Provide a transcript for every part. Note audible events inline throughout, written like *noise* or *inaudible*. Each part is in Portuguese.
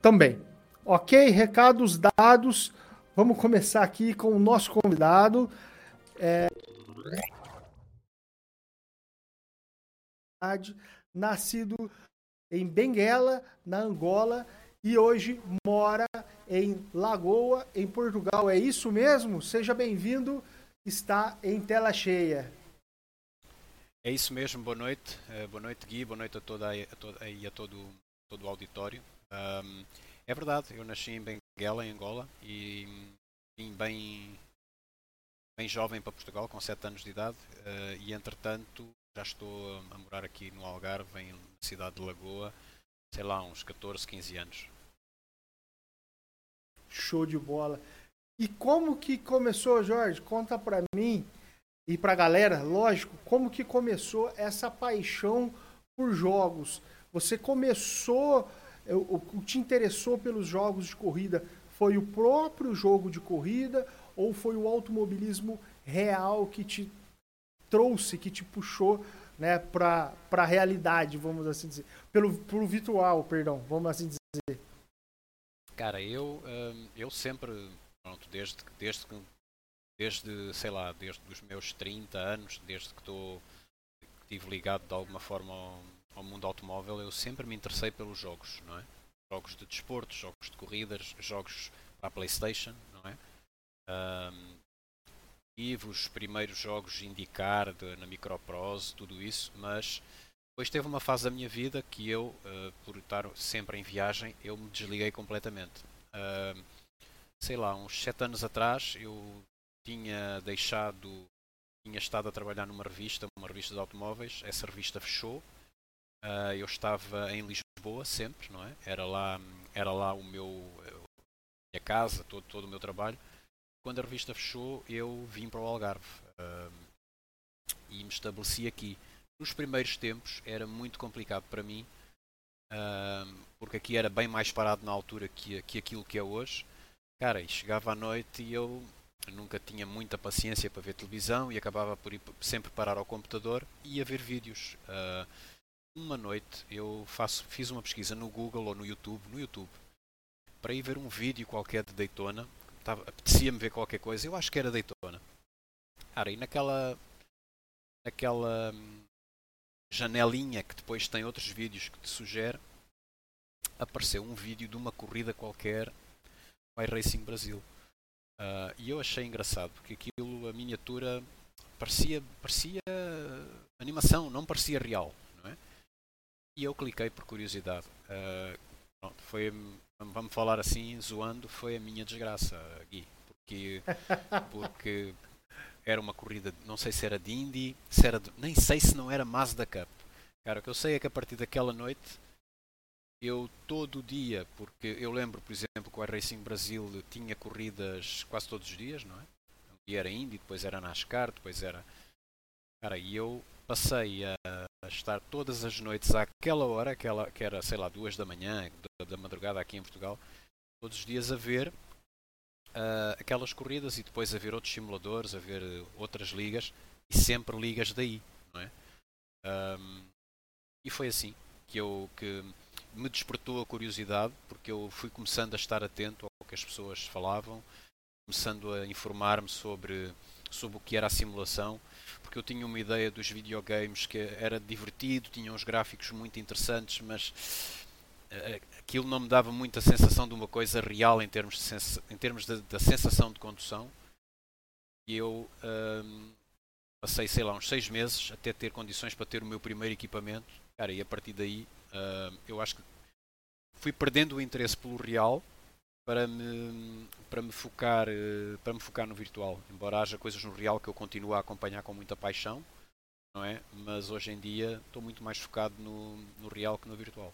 Também. Ok, recados dados. Vamos começar aqui com o nosso convidado. É... Nascido em Benguela, na Angola, e hoje mora em Lagoa, em Portugal. É isso mesmo? Seja bem-vindo. Está em tela cheia. É isso mesmo. Boa noite. Uh, boa noite, Gui. Boa noite a toda a, toda, a todo, todo o auditório. Um, é verdade, eu nasci em Benguela, em Angola, e vim bem, bem jovem para Portugal, com 7 anos de idade, uh, e entretanto já estou a morar aqui no Algarve, em cidade de Lagoa, sei lá, uns 14, 15 anos. Show de bola. E como que começou, Jorge? Conta para mim e para a galera, lógico, como que começou essa paixão por jogos? Você começou o que te interessou pelos jogos de corrida foi o próprio jogo de corrida ou foi o automobilismo real que te trouxe, que te puxou né, para a realidade, vamos assim dizer, pelo, pelo virtual, perdão, vamos assim dizer? Cara, eu, hum, eu sempre, pronto, desde, desde, desde, sei lá, desde os meus 30 anos, desde que estou estive ligado de alguma forma ao, ao mundo automóvel, eu sempre me interessei pelos jogos, não é? Jogos de desporto, jogos de corridas, jogos para PlayStation, não é? Um, tive os primeiros jogos indicar de, na Microprose, tudo isso, mas depois teve uma fase da minha vida que eu, uh, por estar sempre em viagem, eu me desliguei completamente. Sei lá, uns 7 anos atrás eu tinha deixado, tinha estado a trabalhar numa revista, uma revista de automóveis, essa revista fechou Uh, eu estava em Lisboa sempre, não é? Era lá, era lá o meu minha casa, todo, todo o meu trabalho. Quando a revista fechou, eu vim para o Algarve uh, e me estabeleci aqui. Nos primeiros tempos era muito complicado para mim, uh, porque aqui era bem mais parado na altura que, que aquilo que é hoje. Cara, e chegava à noite e eu nunca tinha muita paciência para ver televisão e acabava por ir sempre parar ao computador e ia ver vídeos. Uh, uma noite eu faço, fiz uma pesquisa no Google ou no YouTube, no YouTube, para ir ver um vídeo qualquer de Daytona. Apetecia-me ver qualquer coisa, eu acho que era Daytona. Cara, e naquela, naquela hum, janelinha que depois tem outros vídeos que te sugere, apareceu um vídeo de uma corrida qualquer by Racing Brasil. Uh, e eu achei engraçado, porque aquilo, a miniatura, parecia, parecia animação, não parecia real. E eu cliquei por curiosidade. Uh, pronto, foi, vamos falar assim, zoando, foi a minha desgraça, Gui. Porque, *laughs* porque era uma corrida, não sei se era de Indy, se era de, nem sei se não era Mazda Cup. Cara, o que eu sei é que a partir daquela noite eu todo dia, porque eu lembro, por exemplo, que o Racing Brasil tinha corridas quase todos os dias, não é? Um dia era Indy, depois era NASCAR, depois era. Cara, e eu passei a estar todas as noites àquela hora, aquela, que era, sei lá, duas da manhã, da, da madrugada aqui em Portugal, todos os dias a ver uh, aquelas corridas e depois a ver outros simuladores, a ver outras ligas e sempre ligas daí, não é? Um, e foi assim que eu que me despertou a curiosidade porque eu fui começando a estar atento ao que as pessoas falavam, começando a informar-me sobre sobre o que era a simulação porque eu tinha uma ideia dos videogames que era divertido, tinha uns gráficos muito interessantes, mas uh, aquilo não me dava muita sensação de uma coisa real em termos, de em termos da sensação de condução. E eu uh, passei, sei lá, uns seis meses até ter condições para ter o meu primeiro equipamento. Cara, e a partir daí uh, eu acho que fui perdendo o interesse pelo real para me, para me focar eh, para me focar no virtual. Embora haja coisas no real que eu continuo a acompanhar com muita paixão não é? Mas hoje em dia estou muito mais focado no, no real que no virtual.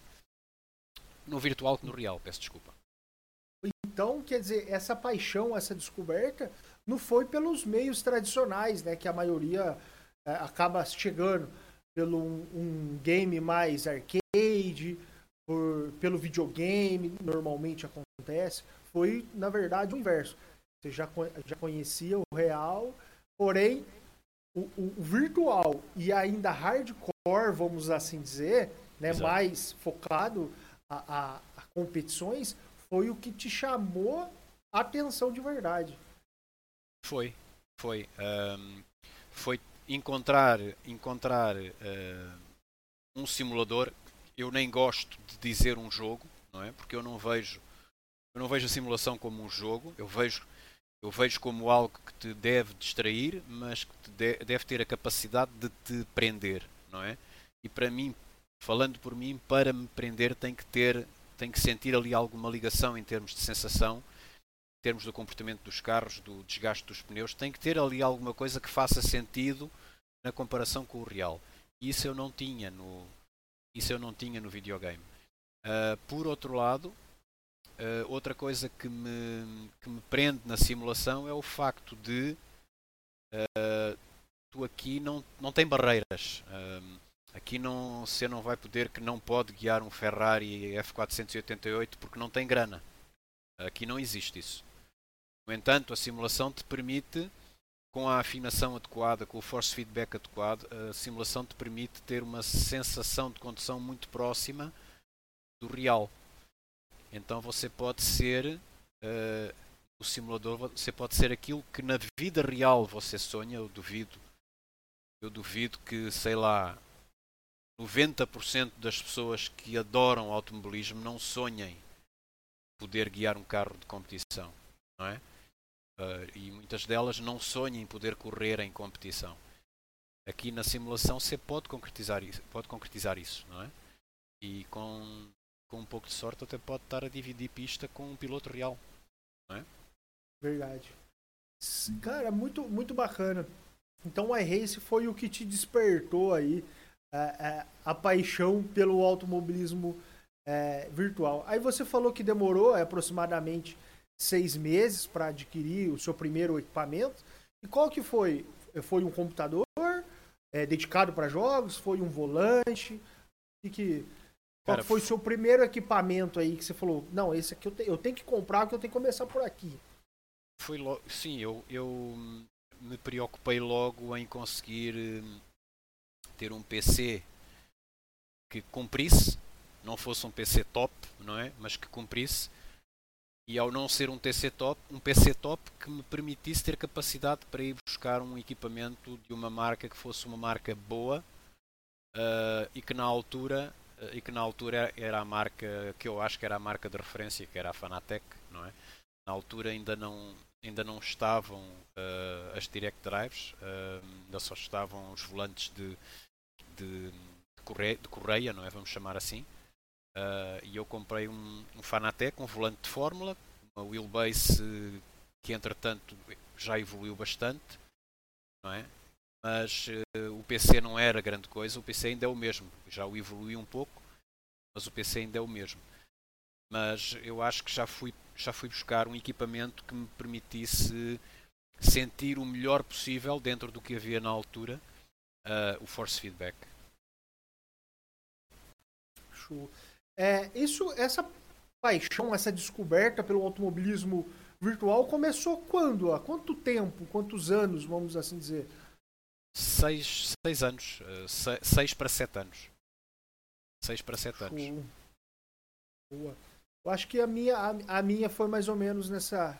No virtual que no real peço desculpa. Então quer dizer essa paixão essa descoberta não foi pelos meios tradicionais né que a maioria é, acaba chegando. Pelo um, um game mais arcade por, pelo videogame normalmente acontece, foi na verdade o inverso. Você já, já conhecia o real, porém o, o, virtual e ainda hardcore, vamos assim dizer, né, mais focado a, a, a, competições foi o que te chamou a atenção de verdade. Foi, foi. Um, foi encontrar, encontrar uh, um simulador. Eu nem gosto de dizer um jogo, não é? Porque eu não vejo, eu não vejo a simulação como um jogo. Eu vejo, eu vejo como algo que te deve distrair, mas que te de, deve ter a capacidade de te prender, não é? E para mim, falando por mim, para me prender tem que ter, tem que sentir ali alguma ligação em termos de sensação termos do comportamento dos carros, do desgaste dos pneus, tem que ter ali alguma coisa que faça sentido na comparação com o real. Isso eu não tinha no, isso eu não tinha no videogame. Uh, por outro lado, uh, outra coisa que me, que me prende na simulação é o facto de uh, tu aqui não, não tem barreiras. aqui não, você não vai poder que não pode guiar um Ferrari F488 porque não tem grana. Aqui não existe isso. No entanto, a simulação te permite, com a afinação adequada, com o force feedback adequado, a simulação te permite ter uma sensação de condução muito próxima do real. Então você pode ser uh, o simulador, você pode ser aquilo que na vida real você sonha. Eu duvido, eu duvido que, sei lá, 90% das pessoas que adoram automobilismo não sonhem poder guiar um carro de competição, não é? Uh, e muitas delas não sonham em poder correr em competição. Aqui na simulação você pode concretizar isso, pode concretizar isso, não é? E com, com um pouco de sorte até pode estar a dividir pista com um piloto real, não é? Verdade. Cara, muito, muito bacana. Então o iRace foi o que te despertou aí a, a, a paixão pelo automobilismo é, virtual. Aí você falou que demorou é, aproximadamente seis meses para adquirir o seu primeiro equipamento. E qual que foi? Foi um computador é, dedicado para jogos? Foi um volante? E que, qual Cara, foi o seu primeiro equipamento aí que você falou? Não, esse aqui eu, te, eu tenho que comprar, que eu tenho que começar por aqui. Foi logo, sim, eu, eu me preocupei logo em conseguir hum, ter um PC que cumprisse, não fosse um PC top, não é? Mas que cumprisse e ao não ser um TC top, um PC top que me permitisse ter capacidade para ir buscar um equipamento de uma marca que fosse uma marca boa uh, e que na altura uh, e que na altura era a marca que eu acho que era a marca de referência que era a Fanatec, não é? Na altura ainda não ainda não estavam uh, as direct drives, ainda só estavam os volantes de, de, de, correia, de correia, não é? Vamos chamar assim. Uh, e eu comprei um, um Fanatec, um volante de fórmula, uma wheelbase que entretanto já evoluiu bastante, não é? Mas uh, o PC não era grande coisa, o PC ainda é o mesmo, já o evoluiu um pouco, mas o PC ainda é o mesmo. Mas eu acho que já fui, já fui buscar um equipamento que me permitisse sentir o melhor possível dentro do que havia na altura uh, o force feedback. Show. É, isso, essa paixão, essa descoberta pelo automobilismo virtual começou quando? Há quanto tempo? Quantos anos, vamos assim dizer? Seis, seis anos. Seis, seis, para sete anos. Seis para sete Show. anos. Boa. Eu acho que a minha, a, a, minha foi mais ou menos nessa,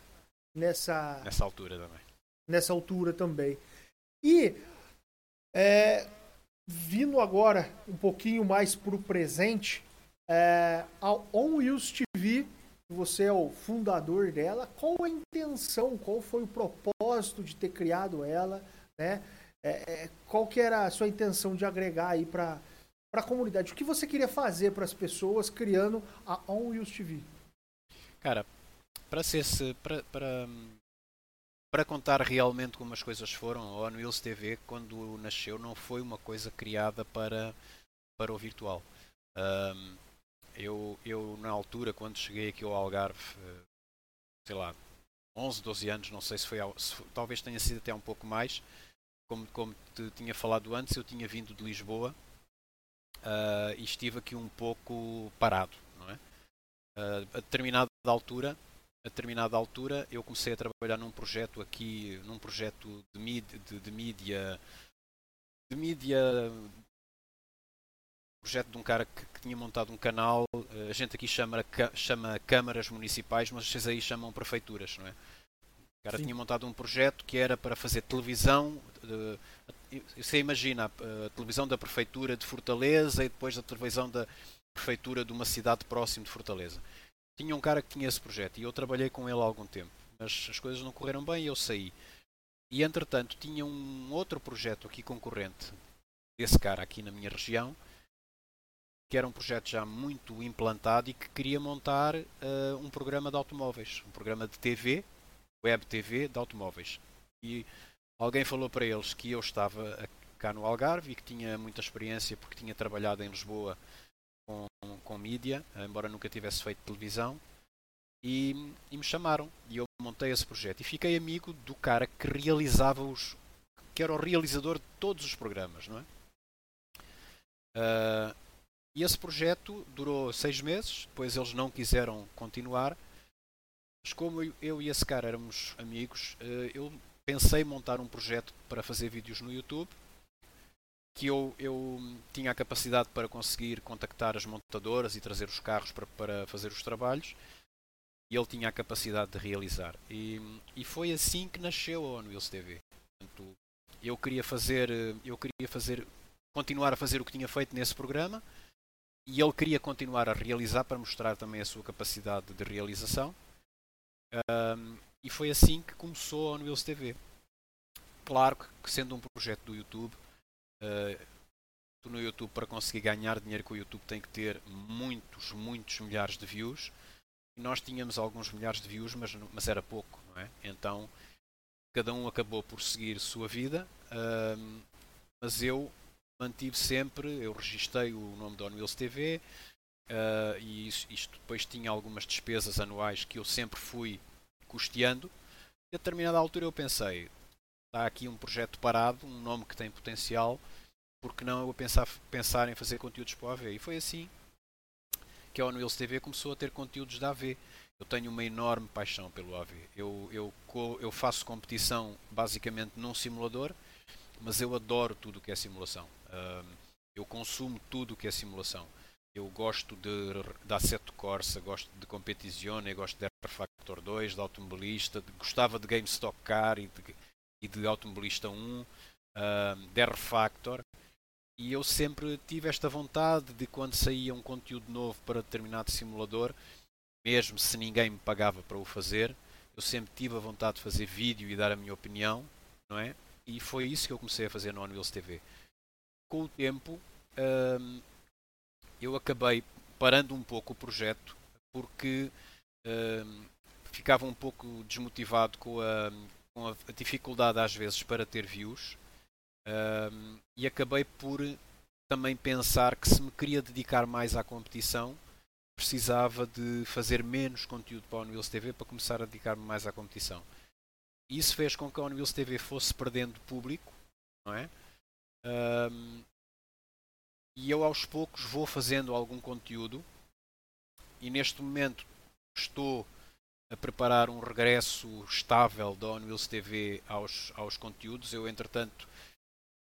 nessa. Nessa altura também. Nessa altura também. E é, vindo agora um pouquinho mais para o presente, é, a On TV, você é o fundador dela. Qual a intenção, qual foi o propósito de ter criado ela, né? É, é qual que era a sua intenção de agregar aí para para a comunidade? O que você queria fazer para as pessoas criando a On TV? Cara, para ser para, para para contar realmente como as coisas foram, a On TV quando nasceu não foi uma coisa criada para para o virtual. Um, eu, eu, na altura, quando cheguei aqui ao Algarve, eh, sei lá, 11, 12 anos, não sei se foi, se, talvez tenha sido até um pouco mais, como, como te tinha falado antes, eu tinha vindo de Lisboa uh, e estive aqui um pouco parado, não é? Uh, a determinada altura, a determinada altura, eu comecei a trabalhar num projeto aqui, num projeto de mídia, de, de mídia, de mídia projeto de um cara que, que, tinha montado um canal, a gente aqui chama, chama câmaras municipais, mas vocês aí chamam prefeituras, não é? O cara Sim. tinha montado um projeto que era para fazer televisão, você imagina a, a televisão da prefeitura de Fortaleza e depois a televisão da prefeitura de uma cidade próxima de Fortaleza. Tinha um cara que tinha esse projeto e eu trabalhei com ele há algum tempo, mas as coisas não correram bem e eu saí. E entretanto tinha um outro projeto aqui concorrente desse cara aqui na minha região, que era um projeto já muito implantado e que queria montar uh, um programa de automóveis, um programa de TV, web TV de automóveis. E alguém falou para eles que eu estava cá no Algarve e que tinha muita experiência porque tinha trabalhado em Lisboa com, com mídia, embora nunca tivesse feito televisão, e, e, me chamaram e eu montei esse projeto e fiquei amigo do cara que realizava os que era o realizador de todos os programas, não é? Uh, e esse projeto durou seis meses, depois eles não quiseram continuar, mas como eu e esse cara éramos amigos, uh, eu pensei montar um projeto para fazer vídeos no YouTube que eu, eu tinha a capacidade para conseguir contactar as montadoras e trazer os carros para, para fazer os trabalhos e ele tinha a capacidade de realizar. E, e foi assim que nasceu a OnWheels TV. Portanto, eu queria fazer, eu queria fazer, continuar a fazer o que tinha feito nesse programa e ele queria continuar a realizar para mostrar também a sua capacidade de realização. Um, e foi assim que começou a OnWheels TV. Claro que sendo um projeto do YouTube, Uh, tu no YouTube para conseguir ganhar dinheiro com o YouTube tem que ter muitos, muitos milhares de views. E nós tínhamos alguns milhares de views, mas, mas era pouco, não é? Então cada um acabou por seguir sua vida, uh, mas eu mantive sempre, eu registrei o nome da OnWheels TV uh, e isto, isto, depois tinha algumas despesas anuais que eu sempre fui custeando. E a determinada altura eu pensei, está aqui um projeto parado, um nome que tem potencial, porque não eu pensar, pensar em fazer conteúdos para o AV? E foi assim que a ONU TV começou a ter conteúdos da AV. Eu tenho uma enorme paixão pelo AV. Eu, eu, eu faço competição basicamente num simulador, mas eu adoro tudo o que é simulação. Eu consumo tudo o que é simulação. Eu gosto de, de Assetto Corsa, gosto de Competizione, gosto de R Factor 2, de Automobilista, de, gostava de Game Stock Car e de, e de Automobilista 1, uh, de R Factor. E eu sempre tive esta vontade de quando saía um conteúdo novo para determinado simulador, mesmo se ninguém me pagava para o fazer, eu sempre tive a vontade de fazer vídeo e dar a minha opinião, não é? E foi isso que eu comecei a fazer no Unwheels TV. Com o tempo, hum, eu acabei parando um pouco o projeto porque hum, ficava um pouco desmotivado com a, com a dificuldade às vezes para ter views um, e acabei por também pensar que se me queria dedicar mais à competição precisava de fazer menos conteúdo para a Unwheels TV para começar a dedicar-me mais à competição. Isso fez com que a Unwheels TV fosse perdendo público, não é? Um, e eu aos poucos vou fazendo algum conteúdo e neste momento estou a preparar um regresso estável da OnWheels TV aos, aos conteúdos. Eu, entretanto,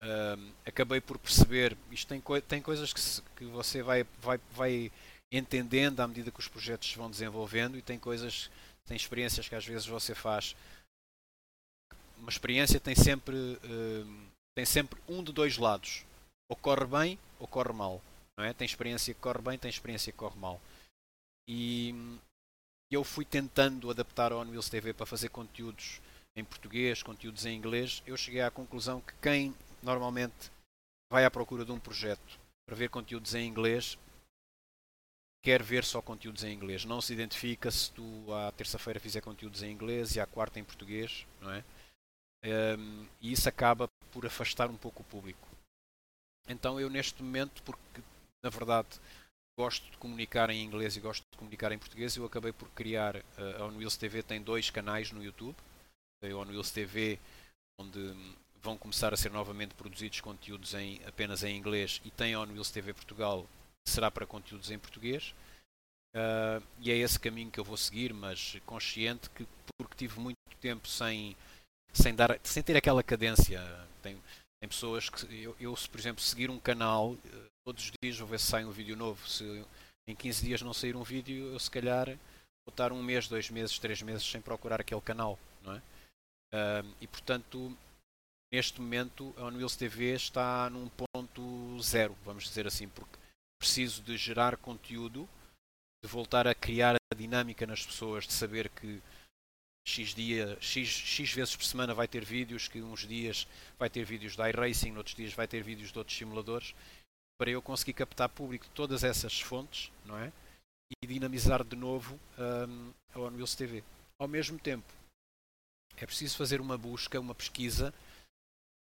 uh, acabei por perceber, isto tem, tem coisas que, se, que você vai, vai, vai entendendo à medida que os projetos se vão desenvolvendo e tem coisas, tem experiências que às vezes você faz. Uma experiência tem sempre, uh, tem sempre um de dois lados. Ou corre bem ou corre mal. Não é? Tem experiência que corre bem, tem experiência que corre mal. E eu fui tentando adaptar a OnWheels TV para fazer conteúdos em português, conteúdos em inglês, eu cheguei à conclusão que quem normalmente vai à procura de um projeto para ver conteúdos em inglês quer ver só conteúdos em inglês. Não se identifica se tu à terça-feira fizer conteúdos em inglês e à quarta em português, não é? Um, e isso acaba por afastar um pouco o público. Então eu neste momento, porque na verdade gosto de comunicar em inglês e gosto de comunicar em português, eu acabei por criar uh, a OnWheels TV tem dois canais no YouTube. A OnWheels TV onde vão começar a ser novamente produzidos conteúdos em, apenas em inglês e tem a OnWheels TV Portugal que será para conteúdos em português. Uh, e é esse caminho que eu vou seguir, mas consciente que porque tive muito tempo sem, sem, dar, sem ter aquela cadência. Tem, tem pessoas que eu, eu, se por exemplo seguir um canal todos os dias vou ver se sai um vídeo novo. Se em 15 dias não sair um vídeo, eu se calhar vou estar um mês, dois meses, três meses sem procurar aquele canal, não é? Uh, e portanto, neste momento, a Unwheels TV está num ponto zero, vamos dizer assim, porque preciso de gerar conteúdo, de voltar a criar a dinâmica nas pessoas, de saber que X, dia, X, X vezes por semana vai ter vídeos, que uns dias vai ter vídeos da iRacing, outros dias vai ter vídeos de outros simuladores, para eu conseguir captar público de todas essas fontes, não é? E dinamizar de novo um, a OneWheels TV. Ao mesmo tempo, é preciso fazer uma busca, uma pesquisa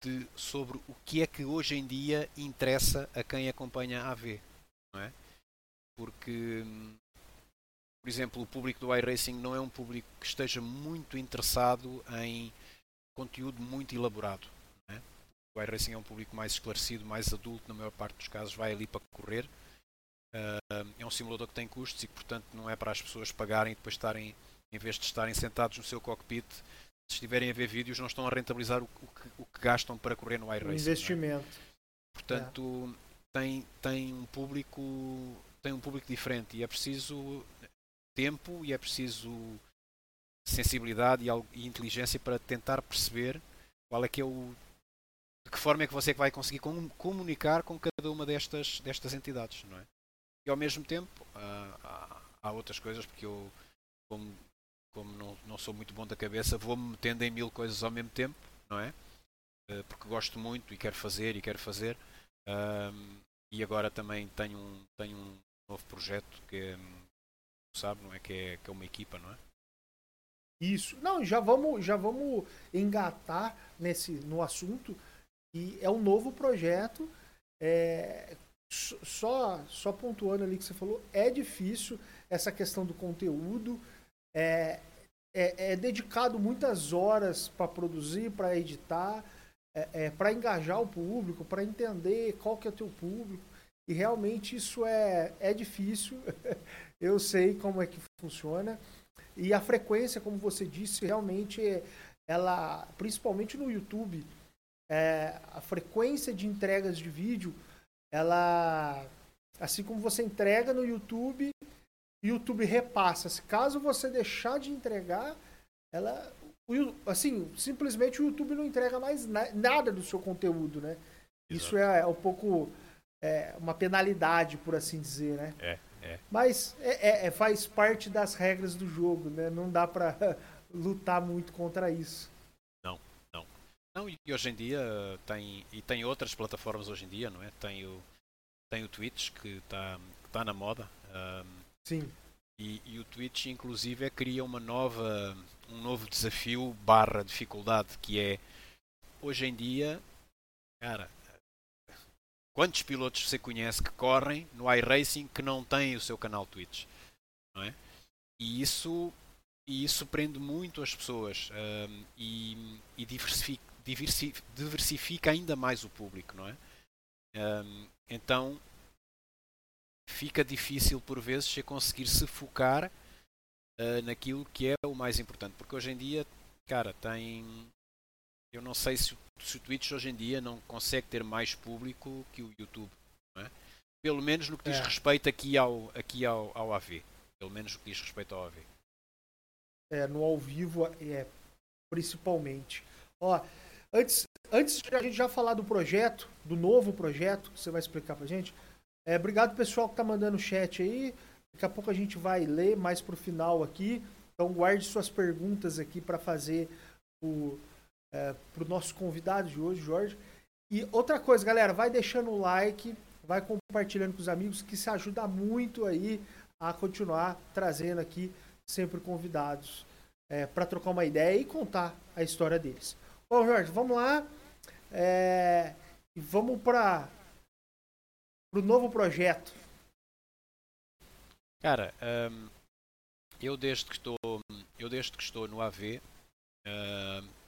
de, sobre o que é que hoje em dia interessa a quem acompanha a AV, não é? Porque hum, por exemplo, o público do iRacing não é um público que esteja muito interessado em conteúdo muito elaborado. É? O iRacing é um público mais esclarecido, mais adulto, na maior parte dos casos vai ali para correr. Uh, é um simulador que tem custos e que, portanto, não é para as pessoas pagarem e depois estarem, em vez de estarem sentados no seu cockpit, se estiverem a ver vídeos, não estão a rentabilizar o, o, que, o que, gastam para correr no iRacing. Investimento. É? Portanto, é. tem, tem um público tem um público diferente e é preciso tempo e é preciso sensibilidade e, inteligência para tentar perceber qual é que é o de que forma é que você vai conseguir comunicar com cada uma destas destas entidades, não é? E ao mesmo tempo há, há outras coisas porque eu como, como não, não sou muito bom da cabeça vou-me metendo em mil coisas ao mesmo tempo, não é? Eh, porque gosto muito e quero fazer e quero fazer um, e agora também tenho um, tenho um novo projeto que é sabe, não é que é, que é uma equipa, não é? Isso. Não, já vamos, já vamos engatar nesse no assunto e é um novo projeto. É, só só pontuando ali que você falou, é difícil essa questão do conteúdo. É, é, é dedicado muitas horas para produzir, para editar, é, é para engajar o público, para entender qual que é o teu público. E realmente isso é, é difícil. *laughs* eu sei como é que funciona. E a frequência, como você disse, realmente ela, principalmente no YouTube, é, a frequência de entregas de vídeo, ela, assim como você entrega no YouTube, YouTube repassa. Se caso você deixar de entregar, ela, assim, simplesmente o YouTube não entrega mais nada do seu conteúdo, né? Exato. Isso é, é um pouco é, uma penalidade, por assim dizer, né? É. É. Mas é, é, é, faz parte das regras do jogo, né? Não dá para *laughs* lutar muito contra isso. Não, não. Não, e hoje em dia tem. E tem outras plataformas hoje em dia, não é? Tem o, tem o Twitch que está tá na moda. Um, Sim. E, e, o Twitch inclusive cria uma nova, um novo desafio barra dificuldade que é hoje em dia, cara, Quantos pilotos você conhece que correm no iRacing que não têm o seu canal Twitch? Não é? E isso, e isso prende muito as pessoas um, e, e diversifica, diversifica, diversifica, ainda mais o público, não é? Um, então fica difícil por vezes você conseguir se focar uh, naquilo que é o mais importante, porque hoje em dia, cara, tem eu não sei se, se o Twitch hoje em dia não consegue ter mais público que o YouTube. É? Pelo menos no que diz é. respeito aqui ao, aqui ao, ao AV. Pelo menos no que diz respeito ao AV. É, no ao vivo é principalmente. Ó, antes, antes de a gente já falar do projeto, do novo projeto, que você vai explicar pra gente. É, obrigado pessoal que tá mandando chat aí. Daqui a pouco a gente vai ler mais pro final aqui. Então guarde suas perguntas aqui para fazer o, é, para o nosso convidado de hoje, Jorge. E outra coisa, galera, vai deixando o like, vai compartilhando com os amigos, que se ajuda muito aí a continuar trazendo aqui sempre convidados é, para trocar uma ideia e contar a história deles. Bom, Jorge, vamos lá. É, vamos para o novo projeto. Cara, um, eu desde que estou eu desde que estou no AV um,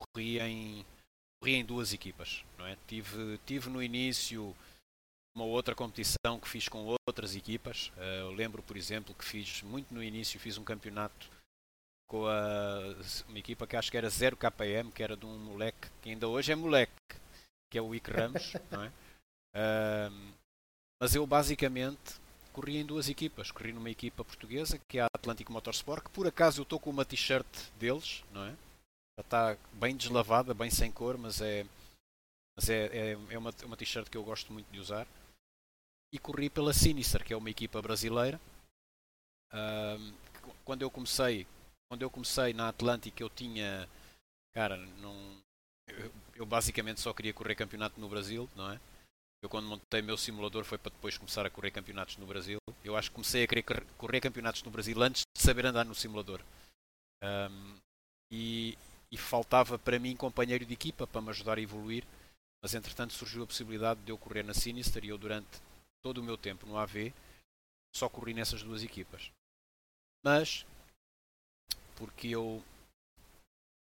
corri em, corri em duas equipas. Não é? tive, tive no início uma outra competição que fiz com outras equipas. Uh, eu lembro, por exemplo, que fiz muito no início, fiz um campeonato com a, uma equipa que acho que era 0KM, que era de um moleque que ainda hoje é moleque, que é o Ick Ramos, *laughs* não é? Uh, Mas eu basicamente corri em duas equipas. Corri numa equipa portuguesa, que é a Atlântico Motorsport, que por acaso eu estou com uma t-shirt deles, não é? Já está bem deslavada, bem sem cor, mas é, mas é, é, é uma, uma t-shirt que eu gosto muito de usar. E corri pela Sinister, que é uma equipa brasileira. Um, quando eu comecei, quando eu comecei na Atlântica, eu tinha, cara, não, eu, eu basicamente só queria correr campeonato no Brasil, não é? Eu quando montei meu simulador foi para depois começar a correr campeonatos no Brasil. Eu acho que comecei a querer correr campeonatos no Brasil antes de saber andar no simulador. Um, e, e, faltava para mim companheiro de equipa para me ajudar a evoluir. Mas entretanto surgiu a possibilidade de eu correr na Sinister e eu durante todo o meu tempo no AV só corri nessas duas equipas. Mas porque eu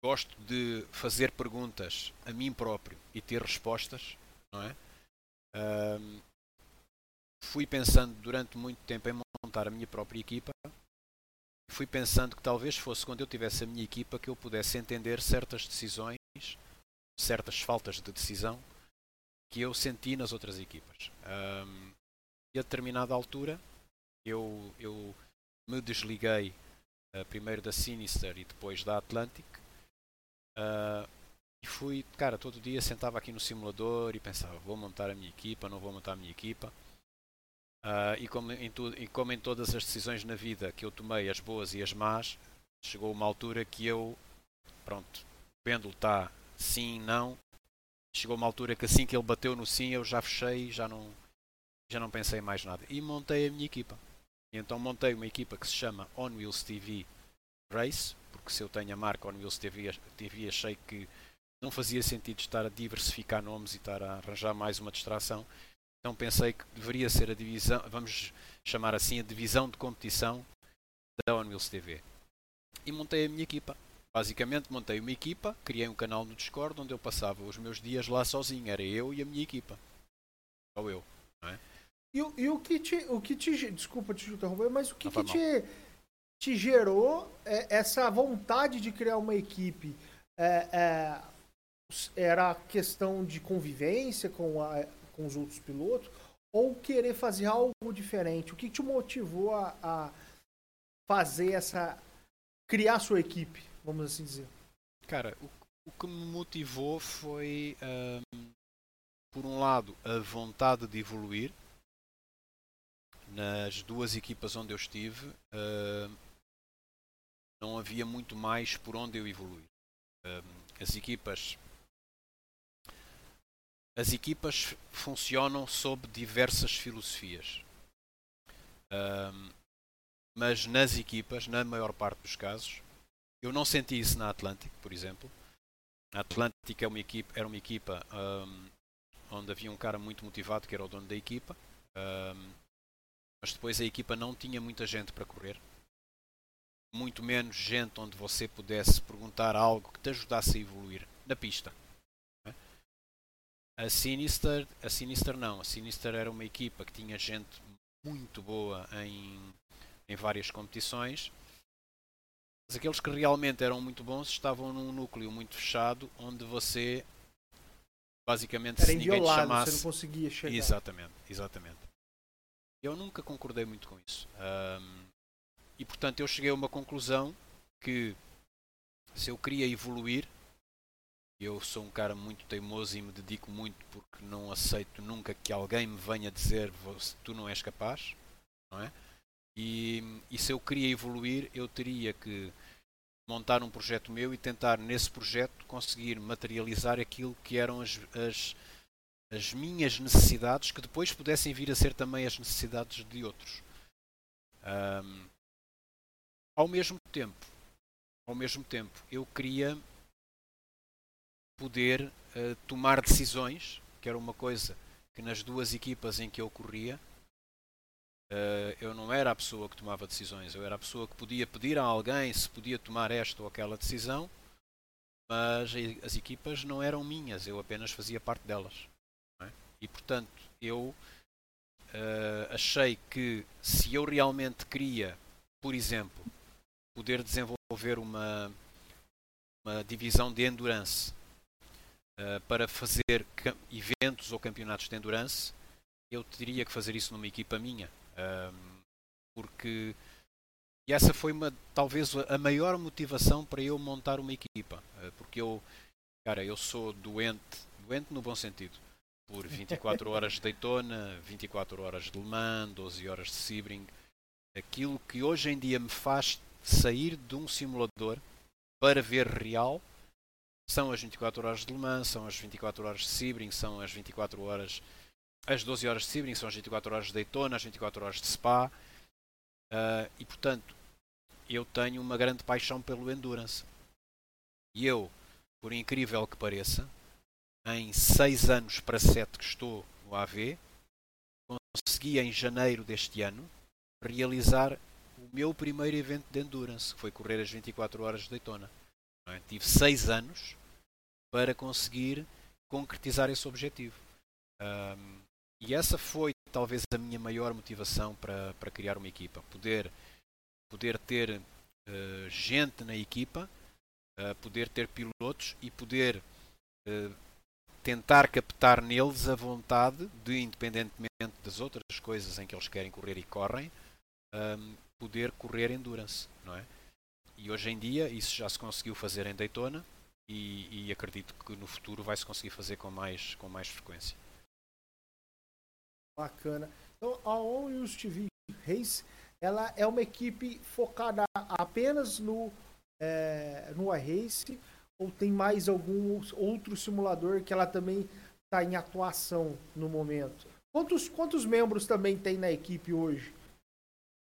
gosto de fazer perguntas a mim próprio e ter respostas, não é? Um, fui pensando durante muito tempo em montar a minha própria equipa. Fui pensando que talvez fosse quando eu tivesse a minha equipa que eu pudesse entender certas decisões, certas faltas de decisão que eu senti nas outras equipas. Um, e a determinada altura eu, eu me desliguei uh, primeiro da Sinister e depois da Atlantic. Uh, e fui, cara, todo dia sentava aqui no simulador e pensava, vou montar a minha equipa, não vou montar a minha equipa. Uh, e, como em tu, e como em todas as decisões na vida que eu tomei, as boas e as más, chegou uma altura que eu, pronto, o pêndulo está sim, não. Chegou uma altura que assim que ele bateu no sim, eu já fechei, já não, já não pensei mais nada. E montei a minha equipa. E então montei uma equipa que se chama On Wheels TV Race, porque se eu tenho a marca On Wheels TV, TV achei que não fazia sentido estar a diversificar nomes e estar a arranjar mais uma distração. Então pensei que deveria ser a divisão, vamos chamar assim, a divisão de competição da OnWheels TV. E montei a minha equipa. Basicamente montei uma equipa, criei um canal no Discord onde eu passava os meus dias lá sozinho. Era eu e a minha equipa. Só eu. É? E, e o que te. O que te desculpa te interromper, mas o que, que te, te gerou é, essa vontade de criar uma equipe? É, é, era questão de convivência com, a, com os outros pilotos ou querer fazer algo diferente? O que te motivou a, a fazer essa. criar sua equipe, vamos assim dizer? Cara, o, o que me motivou foi, um, por um lado, a vontade de evoluir. Nas duas equipas onde eu estive, uh, não havia muito mais por onde eu evoluir. Uh, as equipas as equipas funcionam sob diversas filosofias. Um, mas nas equipas, na maior parte dos casos, eu não senti isso na Atlântico, por exemplo. A Atlântico é uma equipa, era uma equipa um, onde havia um cara muito motivado que era o dono da equipa, um, mas depois a equipa não tinha muita gente para correr. Muito menos gente onde você pudesse perguntar algo que te ajudasse a evoluir na pista. A Sinister, a Sinister não, a Sinister era uma equipa que tinha gente muito boa em, em várias competições. Mas aqueles que realmente eram muito bons estavam num núcleo muito fechado onde você basicamente era se ninguém te chamasse. Você não conseguia chegar. Exatamente, exatamente. Eu nunca concordei muito com isso. Um, e portanto eu cheguei a uma conclusão que se eu queria evoluir eu sou um cara muito teimoso e me dedico muito porque não aceito nunca que alguém me venha dizer tu não és capaz, não é? E, e se eu queria evoluir, eu teria que montar um projeto meu e tentar nesse projeto conseguir materializar aquilo que eram as, as, as minhas necessidades que depois pudessem vir a ser também as necessidades de outros. Um, ao mesmo tempo, ao mesmo tempo, eu queria poder uh, tomar decisões, que era uma coisa que nas duas equipas em que eu corria, uh, eu não era a pessoa que tomava decisões, eu era a pessoa que podia pedir a alguém se podia tomar esta ou aquela decisão, mas as equipas não eram minhas, eu apenas fazia parte delas. É? E portanto, eu uh, achei que se eu realmente queria, por exemplo, poder desenvolver uma, uma divisão de endurance para fazer eventos ou campeonatos de endurance, eu teria que fazer isso numa equipa minha. Um, porque e essa foi uma, talvez a maior motivação para eu montar uma equipa. Uh, porque eu, cara, eu sou doente, doente no bom sentido, por *laughs* 24 horas de Daytona, 24 horas de Le Mans, 12 horas de Sebring. Aquilo que hoje em dia me faz sair de um simulador para ver real são as 24 horas de Le Mans, são as 24 horas de Sebring, são as 24 horas as 12 horas de Sebring são as 24 horas de Daytona, as 24 horas de Spa. Uh, e portanto, eu tenho uma grande paixão pelo Endurance. E eu, por incrível que pareça, em 6 anos para 7 que estou no AV, consegui em janeiro deste ano realizar o meu primeiro evento de Endurance, que foi correr as 24 horas de Daytona. É? Tive 6 anos para conseguir concretizar esse objetivo. Um, e essa foi talvez a minha maior motivação para, para criar uma equipa. Poder, poder ter uh, gente na equipa, uh, poder ter pilotos e poder uh, tentar captar neles a vontade de, independentemente das outras coisas em que eles querem correr e correm, um, poder correr endurance, não é? E hoje em dia isso já se conseguiu fazer em Daytona e, e acredito que no futuro vai se conseguir fazer com mais, com mais frequência. Bacana. Então, a On TV Race, ela é uma equipe focada apenas no, é, no iRace ou tem mais algum outro simulador que ela também está em atuação no momento? Quantos, quantos membros também tem na equipe hoje?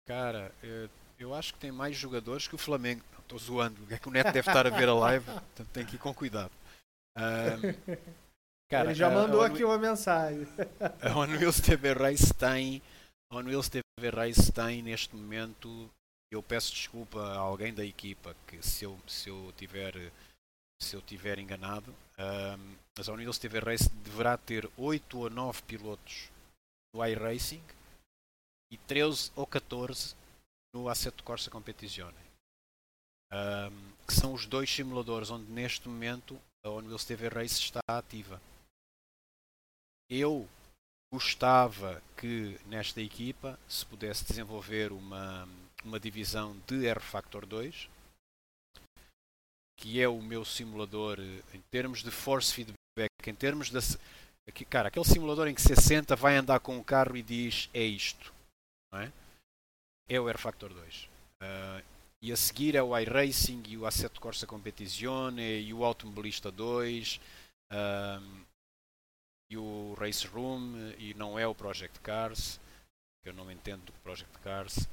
Cara, eu, eu acho que tem mais jogadores que o Flamengo. Estou zoando, é que o Neto deve estar a ver a live, então tem que ir com cuidado. Um, Cara, Ele já mandou aqui uma mensagem. A On Wheels TV Race tem. A Wheels TV Race tem neste momento. Eu peço desculpa a alguém da equipa que se eu, se eu tiver se eu tiver enganado, um, mas a On Wheels TV Race deverá ter 8 ou 9 pilotos no iRacing e 13 ou 14 no Assetto Corsa Competizione. Um, que são os dois simuladores onde neste momento a Wheels TV Race está ativa eu gostava que nesta equipa se pudesse desenvolver uma, uma divisão de R Factor 2, que é o meu simulador em termos de force feedback, em termos. Aqui, cara, aquele simulador em que se senta, vai andar com o carro e diz é isto. Não é? é o R Factor 2. Uh, ah, e a seguir é o iRacing e o Assetto Corsa Competizione e o Automobilista 2. Uh, e o Race Room e não é o Project Cars, que eu não entendo do Project Cars.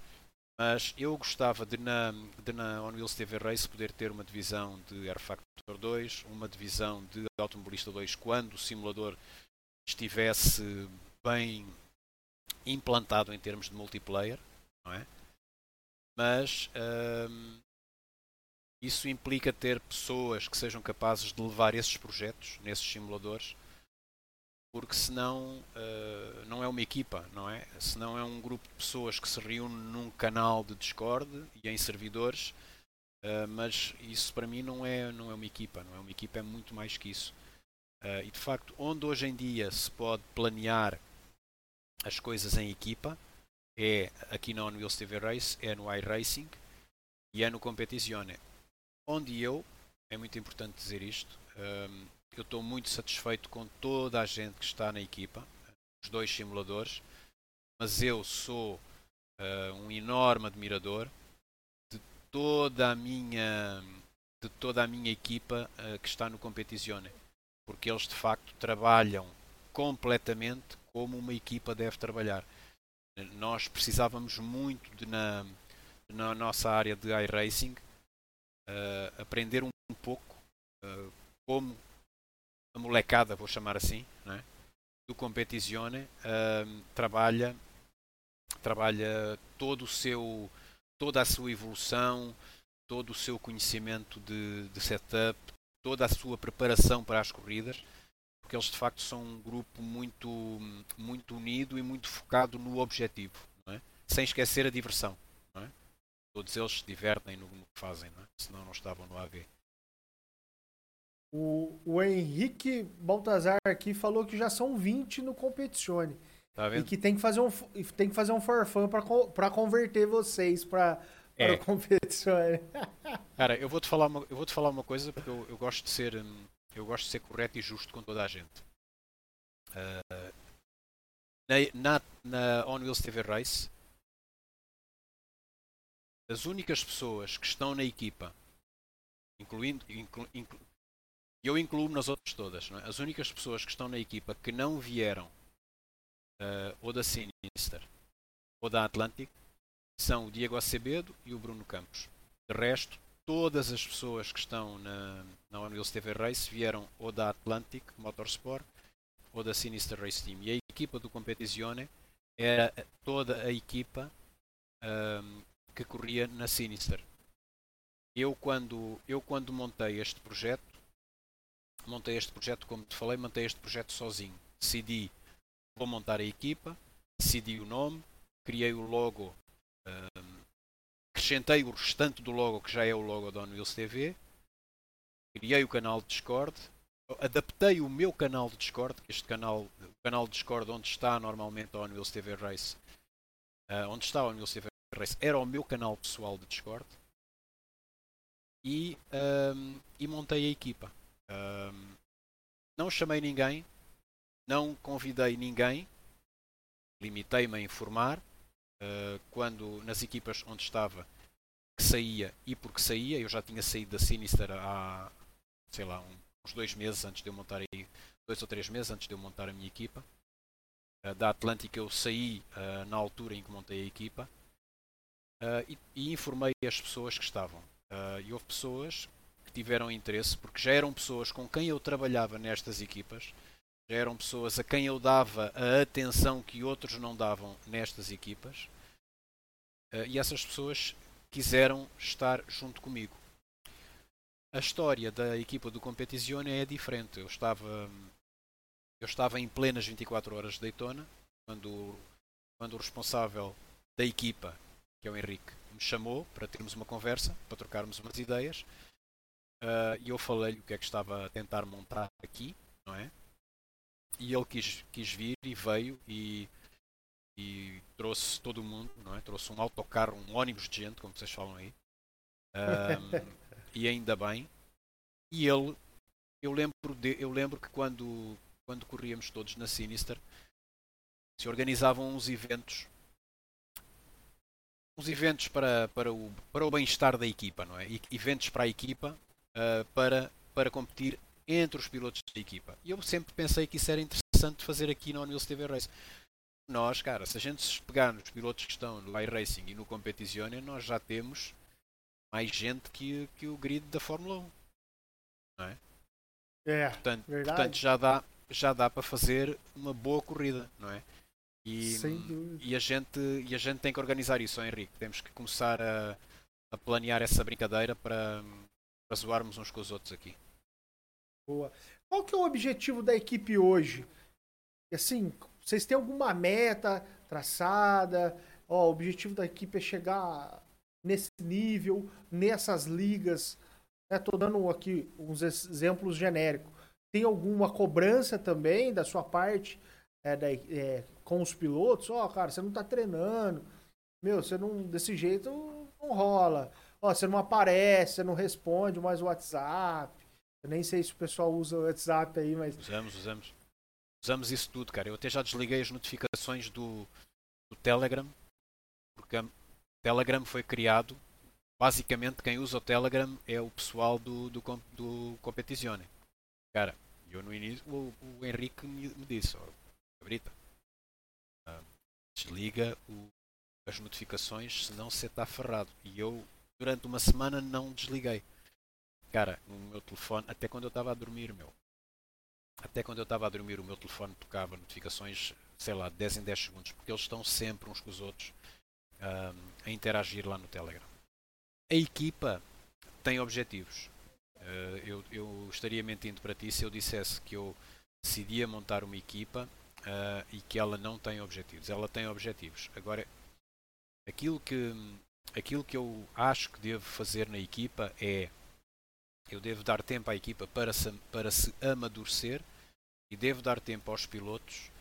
Mas eu gostava de na, de na On Wheels TV Race poder ter uma divisão de R Factor 2, uma divisão de Automobilista 2 quando o simulador estivesse bem implantado em termos de multiplayer, não é? Mas hum, isso implica ter pessoas que sejam capazes de levar esses projetos nesses simuladores porque senão uh, não é uma equipa, não é? Senão é um grupo de pessoas que se reúne num canal de Discord e em servidores, uh, mas isso para mim não é, não é uma equipa, não é uma equipa, é muito mais que isso. Uh, e de facto, onde hoje em dia se pode planear as coisas em equipa é aqui na On Wheels TV Race, é no iRacing e é no Competizione. Onde eu, é muito importante dizer isto, um, eu estou muito satisfeito com toda a gente que está na equipa, os dois simuladores, mas eu sou uh, um enorme admirador de toda a minha de toda a minha equipa uh, que está no Competizione, porque eles de facto trabalham completamente como uma equipa deve trabalhar. Nós precisávamos muito de na, na nossa área de iRacing uh, aprender um, um pouco como a molecada, vou chamar assim, é? do Competizione uh, trabalha, trabalha todo o seu, toda a sua evolução, todo o seu conhecimento de, de setup, toda a sua preparação para as corridas, porque eles de facto são um grupo muito, muito unido e muito focado no objetivo, é? sem esquecer a diversão. É? Todos eles se divertem no, no que fazem, não é? senão não estavam no AV. O, o Henrique Baltazar aqui falou que já são 20 no Competizione. Tá e que tem que fazer um, tem que fazer um forfã para converter vocês para é. *laughs* Cara, eu vou te falar uma, eu vou te falar uma coisa porque eu, eu gosto de ser hum, eu gosto de ser correto e justo com toda a gente. Uh, na, na, na On Wheels TV Race, as únicas pessoas que estão na equipa, incluindo, inclu, inclu, eu incluo nas outras todas, é? as únicas pessoas que estão na equipa que não vieram uh, ou da Sinister ou da Atlantic são o Diego Acebedo e o Bruno Campos. De resto, todas as pessoas que estão na, na Wheels TV Race vieram ou da Atlantic Motorsport ou da Sinister Race Team. E a equipa do Competizione era toda a equipa um, que corria na Sinister. Eu quando, eu quando montei este projeto, montei este projeto, como te falei, montei este projeto sozinho. Decidi, vou montar a equipa, decidi o nome, criei o logo, um, acrescentei o restante do logo, que já é o logo da Unwheels TV, criei o canal de Discord, adaptei o meu canal de Discord, este canal, o canal de Discord onde está normalmente a Unwheels TV Race, uh, onde está a Unwheels TV Race, era o meu canal pessoal de Discord. E, um, e montei a equipa. Um, não chamei ninguém, não convidei ninguém, limitei-me a informar quando nas equipas onde estava que saía e porque saía, eu já tinha saído da Sinister há sei lá, uns dois meses antes de eu montar aí, dois ou três meses antes de eu montar a minha equipa. Uh, da Atlântica eu saí uh, na altura em que montei a equipa e, e, informei as pessoas que estavam. e houve pessoas que tiveram interesse, porque já eram pessoas com quem eu trabalhava nestas equipas, já eram pessoas a quem eu dava a atenção que outros não davam nestas equipas, e essas pessoas quiseram estar junto comigo. A história da equipa do Competizione é diferente. Eu estava, eu estava em plenas 24 horas de Daytona quando, quando o responsável da equipa, que é o Henrique, me chamou para termos uma conversa, para trocarmos umas ideias. Uh, e eu falei-lhe o que é que estava a tentar montar aqui, não é? E ele quis, quis vir e veio e, e trouxe todo mundo, não é? Trouxe um autocarro, um ônibus de gente, como vocês falam aí. Um, *laughs* e ainda bem. E ele, eu lembro, de, eu lembro que quando, quando corríamos todos na Sinister, se organizavam uns eventos uns eventos para, para o, para o bem-estar da equipa, não é? E, eventos para a equipa uh, para, para competir entre os pilotos da equipa. E eu sempre pensei que isso era interessante fazer aqui na Unwheels TV Race. Nós, cara, se a gente pegar nos pilotos que estão no iRacing e no Competizione, nós já temos mais gente que, que o grid da Fórmula 1. Não é? É, portanto, verdade. portanto já dá já dá para fazer uma boa corrida, não é? E, e, a gente, e a gente tem que organizar isso, Henrique. Temos que começar a, a planear essa brincadeira para, para zoarmos uns com os outros aqui. Boa. Qual que é o objetivo da equipe hoje? Assim, vocês têm alguma meta traçada? Ó, o objetivo da equipe é chegar nesse nível, nessas ligas. Estou né? dando aqui uns exemplos genéricos. Tem alguma cobrança também da sua parte é, da, é, com os pilotos? Ó, cara, você não está treinando. Meu, você não. Desse jeito não rola. Ó, você não aparece, você não responde mais o WhatsApp. Eu nem sei se o pessoal usa o WhatsApp aí, mas. Usamos, usamos. Usamos isso tudo, cara. Eu até já desliguei as notificações do, do Telegram, porque Telegram foi criado. Basicamente, quem usa o Telegram é o pessoal do, do, do Competizione. Cara, eu no início, o, o Henrique me, me disse: oh, Cabrita, uh, desliga o, as notificações, senão você está ferrado. E eu, durante uma semana, não desliguei. Cara, o meu telefone, até quando eu estava a dormir, meu. Até quando eu estava a dormir, o meu telefone tocava notificações, sei lá, 10 em 10 segundos, porque eles estão sempre uns com os outros uh, a interagir lá no Telegram. A equipa tem objetivos. Uh, eu, eu, estaria mentindo para ti se eu dissesse que eu decidia montar uma equipa uh, e que ela não tem objetivos. Ela tem objetivos. Agora, aquilo que, aquilo que eu acho que devo fazer na equipa é eu devo dar tempo à equipa para se, para se amadurecer e devo dar tempo aos pilotos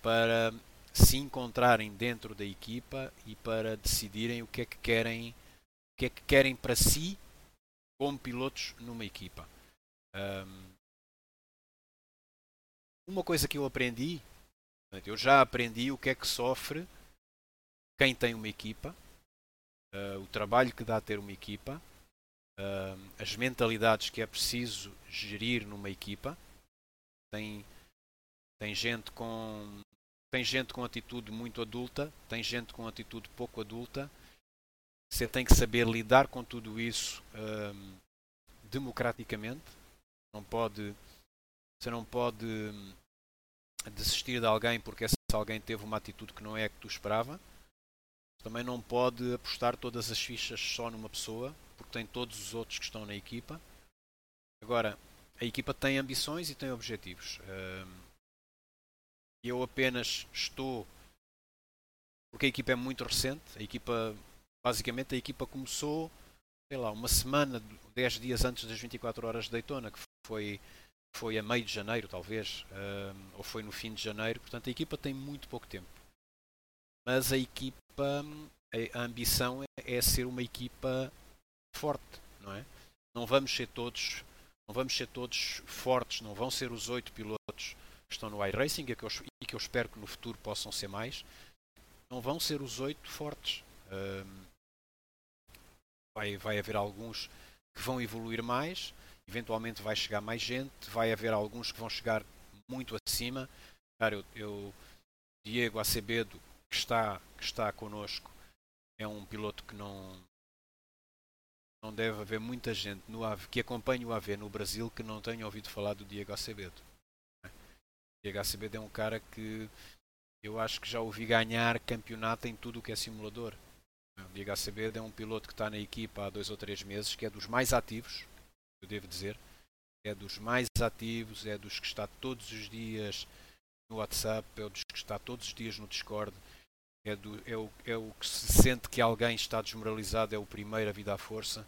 para se encontrarem dentro da equipa e para decidirem o que é que querem, o que é que querem para si como pilotos numa equipa. Um, uma coisa que eu aprendi, eu já aprendi o que é que sofre quem tem uma equipa, uh, o trabalho que dá a ter uma equipa, uh, as mentalidades que é preciso gerir numa equipa. Tem, tem gente com tem gente com atitude muito adulta, tem gente com atitude pouco adulta. Você tem que saber lidar com tudo isso um, democraticamente. Não pode, você não pode desistir de alguém porque esse alguém teve uma atitude que não é a que tu esperava. Também não pode apostar todas as fichas só numa pessoa, porque tem todos os outros que estão na equipa. Agora, a equipa tem ambições e tem objetivos. Eu apenas estou porque a equipa é muito recente, a equipa basicamente a equipa começou sei lá, uma semana, 10 dias antes das 24 horas de Daytona, que foi, foi a meio de janeiro, talvez, ou foi no fim de janeiro, portanto a equipa tem muito pouco tempo. Mas a equipa, a ambição é, é, ser uma equipa forte, não é? Não vamos ser todos, não vamos ser todos fortes, não vão ser os oito pilotos que estão no iRacing e que, eu, e que eu espero que no futuro possam ser mais, não vão ser os oito fortes. Vai, vai haver alguns que vão evoluir mais, eventualmente vai chegar mais gente, vai haver alguns que vão chegar muito acima. Cara, eu, eu Diego Acebedo, que está, que está connosco, é um piloto que não, não deve haver muita gente no AV, que acompanhe o AV no Brasil que não tenha ouvido falar do Diego Acebedo. E HCBD é um cara que eu acho que já ouvi ganhar campeonato em tudo o que é simulador. O DHCB é um piloto que está na equipa há dois ou três meses, que é dos mais ativos, eu devo dizer. É dos mais ativos, é dos que está todos os dias no WhatsApp, é dos que está todos os dias no Discord. É, do, é, o, é o que se sente que alguém está desmoralizado, é o primeiro a vir à força.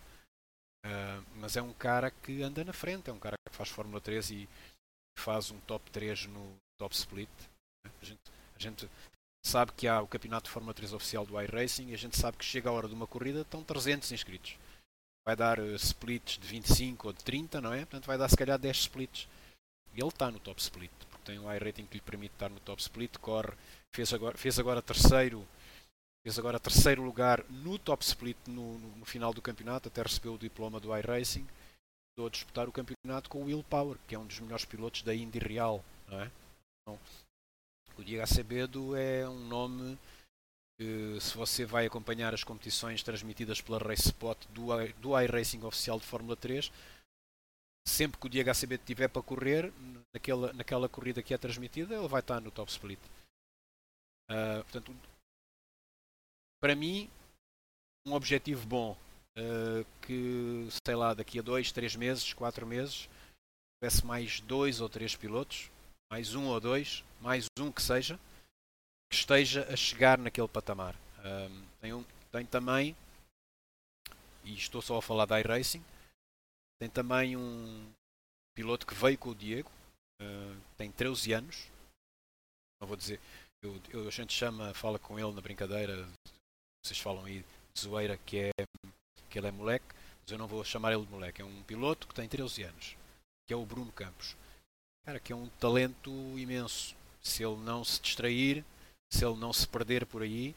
Uh, mas é um cara que anda na frente, é um cara que faz Fórmula 3 e faz um top 3 no top split. A gente, a gente sabe que há o campeonato de Fórmula 3 oficial do iRacing e a gente sabe que chega a hora de uma corrida, estão 300 inscritos. Vai dar uh, splits de 25 ou de 30, não é? Portanto, vai dar se calhar 10 splits. E ele está no top split, tem um iRating que lhe permite estar no top split, corre, fez agora, fez agora terceiro fez agora terceiro lugar no top split no, no, no final do campeonato, até recebeu o diploma do iRacing a disputar o campeonato com o Will Power, que é um dos melhores pilotos da Indy Real. Não é? Então, o Diego Acevedo é um nome que, se você vai acompanhar as competições transmitidas pela Race Spot do, do iRacing oficial de Fórmula 3, sempre que o Diego Acevedo estiver para correr, naquela, naquela corrida que é transmitida, ele vai estar no top split. Uh, portanto, para mim, um objetivo bom uh, que, sei lá, daqui a dois, três meses, quatro meses, tivesse mais dois ou três pilotos, mais um ou dois, mais um que seja, que esteja a chegar naquele patamar. Um, tem, um, tem também, e estou só a falar da iRacing, tem também um piloto que veio com o Diego, uh, tem 13 anos, não vou dizer, eu, eu, a gente chama, fala com ele na brincadeira, vocês falam aí de zoeira, que é que ele é moleque, mas eu não vou chamar ele de moleque. É um piloto que tem 13 anos, que é o Bruno Campos. Cara, que é um talento imenso. Se ele não se distrair, se ele não se perder por aí,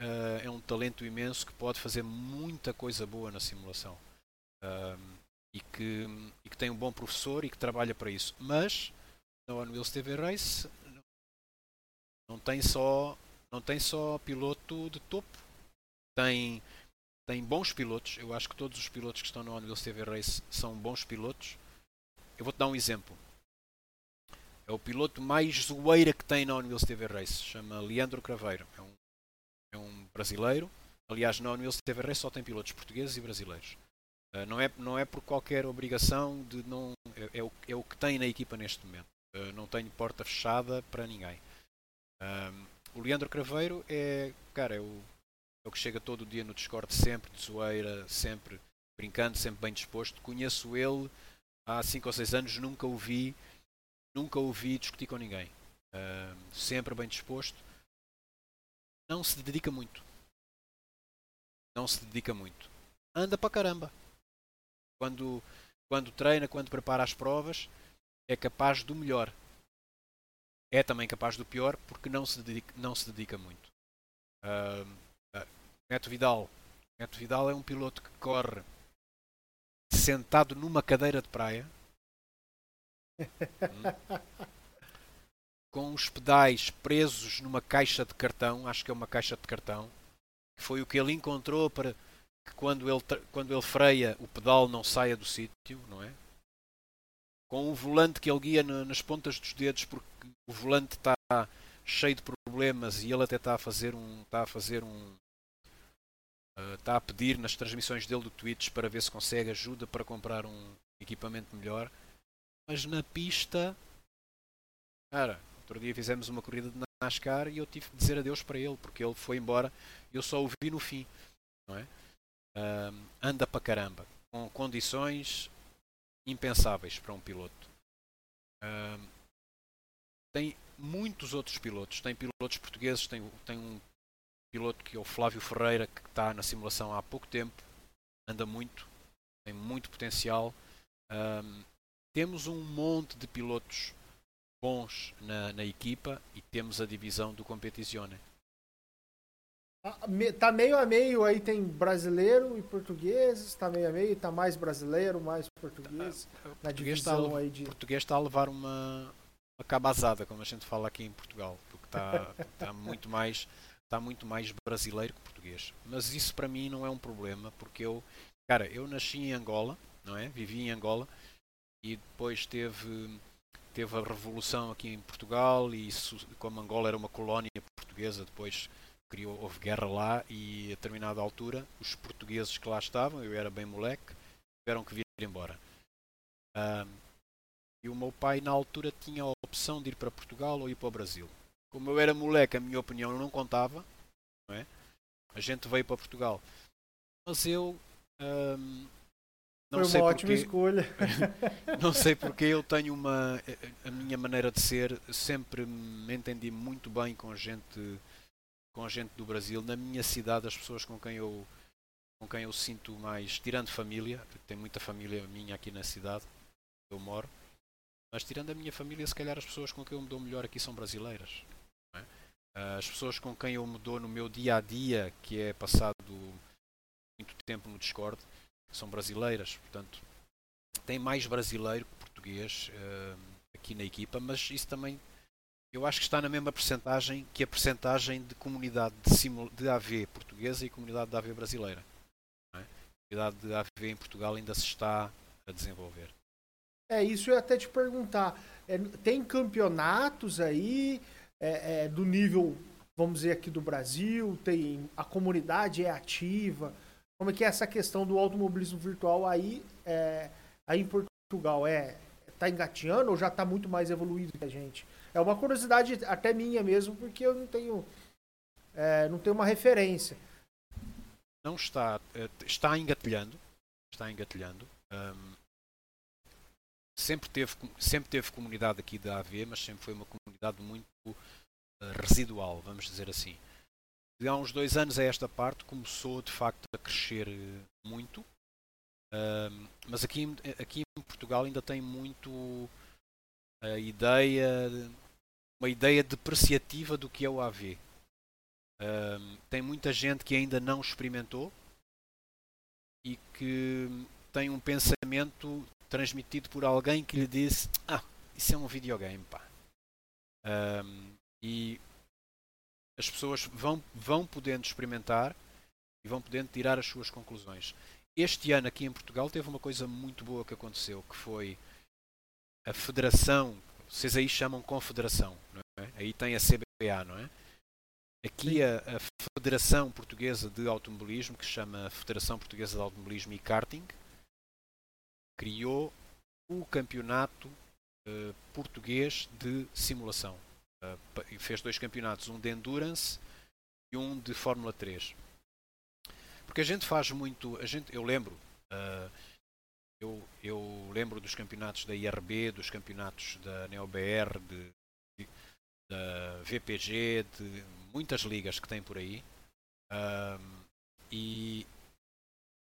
uh, é um talento imenso que pode fazer muita coisa boa na simulação. Uh, e, que, e que tem um bom professor e que trabalha para isso. Mas na One Wheels TV Race não tem só não tem só piloto de topo. Tem tem bons pilotos. Eu acho que todos os pilotos que estão no One Wheels TV Race são bons pilotos. Eu vou-te dar um exemplo. É o piloto mais zoeira que tem na One TV Race. Chama Leandro Craveiro. É um, é um brasileiro. Aliás, na One TV Race só tem pilotos portugueses e brasileiros. Uh, não, é, não é por qualquer obrigação de não. É, é, o, é o que tem na equipa neste momento. Uh, não tenho porta fechada para ninguém. O Leandro Craveiro é. Cara, é o é o que chega todo dia no Discord, sempre de zoeira, sempre brincando, sempre bem disposto. Conheço ele há 5 ou 6 anos, nunca o vi, nunca o vi discutir com ninguém. uh, sempre bem disposto. Não se dedica muito. Não se dedica muito. Anda para caramba. Quando, quando treina, quando prepara as provas, é capaz do melhor. É também capaz do pior porque não se dedica, não se dedica muito. Uh, uh, Neto Vidal. Neto Vidal é um piloto que corre sentado numa cadeira de praia. Hum. *laughs* com os pedais presos numa caixa de cartão, acho que é uma caixa de cartão, que foi o que ele encontrou para que quando ele, quando ele freia o pedal não saia do sítio, não é? Com o volante que ele guia nas pontas dos dedos porque o volante está cheio de problemas e ele até está a fazer um está a fazer um uh, está a pedir nas transmissões dele do Twitch para ver se consegue ajuda para comprar um equipamento melhor mas na pista cara outro dia fizemos uma corrida de NASCAR e eu tive de dizer adeus para ele porque ele foi embora e eu só o vi no fim não é anda para caramba com condições impensáveis para um piloto tem muitos outros pilotos. Tem pilotos portugueses, tem, tem um piloto que é o Flávio Ferreira, que está na simulação há pouco tempo, anda muito, tem muito potencial. Temos um monte de pilotos bons na, na equipa e temos a divisão do Competizione. Tá meio a meio aí tem brasileiro e portugueses, tá meio a meio, tá mais brasileiro, mais português. Ah, na divisão está aí de. O português está a levar uma, uma cabazada, como a gente fala aqui em Portugal, porque está, está muito mais está muito mais brasileiro que português. Mas isso para mim não é um problema, porque eu, cara, eu nasci em Angola, não é? Vivi em Angola e depois teve teve a revolução aqui em Portugal e isso, como Angola era uma colónia portuguesa, depois criou houve guerra lá e a determinada altura os portugueses que lá estavam, eu era bem moleque, tiveram que vir embora. Um, e o meu pai, na altura, tinha a opção de ir para Portugal ou ir para o Brasil. Como eu era moleque, a minha opinião não contava. Não é? A gente veio para Portugal. Mas eu. Hum, não Foi sei uma ótima escolha. *laughs* não sei porque eu tenho uma. A minha maneira de ser, sempre me entendi muito bem com gente, com gente do Brasil. Na minha cidade, as pessoas com quem eu, com quem eu sinto mais. Tirando família, tem muita família minha aqui na cidade eu moro mas tirando a minha família, se calhar as pessoas com quem eu me dou melhor aqui são brasileiras. É? Ah, as pessoas com quem eu me dou no meu dia a dia, que é passado muito tempo no Discord, são brasileiras. Portanto, tem mais brasileiro que português uh, aqui na equipa, mas isso também eu acho que está na mesma percentagem que a percentagem de comunidade de, de AV portuguesa e comunidade de AV brasileira. É? A comunidade de AV em Portugal ainda se está a desenvolver. É, isso eu ia até te perguntar. É, tem campeonatos aí é, é, do nível, vamos dizer, aqui do Brasil? Tem A comunidade é ativa? Como é que é essa questão do automobilismo virtual aí, é, aí em Portugal? É, tá engateando ou já está muito mais evoluído que a gente? É uma curiosidade até minha mesmo, porque eu não tenho, é, não tenho uma referência. Não está, é, está engatilhando, está engatilhando. Um, sempre teve, sempre teve comunidade aqui da AV, mas sempre foi uma comunidade muito uh, residual, vamos dizer assim. De há uns dois anos a esta parte começou de facto a crescer uh, muito, uh, mas aqui, aqui em Portugal ainda tem muito a ideia, uma ideia depreciativa do que é o AV. tem muita gente que ainda não experimentou e que tem um pensamento transmitido por alguém que lhe disse: Ah, isso é um videogame, pá. E as pessoas vão, vão podendo experimentar e vão podendo tirar as suas conclusões. Este ano aqui em Portugal teve uma coisa muito boa que aconteceu, que foi a federação, vocês aí chamam confederação, é? Aí tem a CBA, não é? Aqui a, a, Federação Portuguesa de Automobilismo, que se chama Federação Portuguesa de Automobilismo e Karting, criou o campeonato uh, português de simulação. Uh, fez dois campeonatos, um de endurance e um de Fórmula 3. Porque a gente faz muito, a gente, eu lembro, uh, eu, eu lembro dos campeonatos da IRB, dos campeonatos da NeoBR, de, de, da VPG, de muitas ligas que tem por aí. Um, e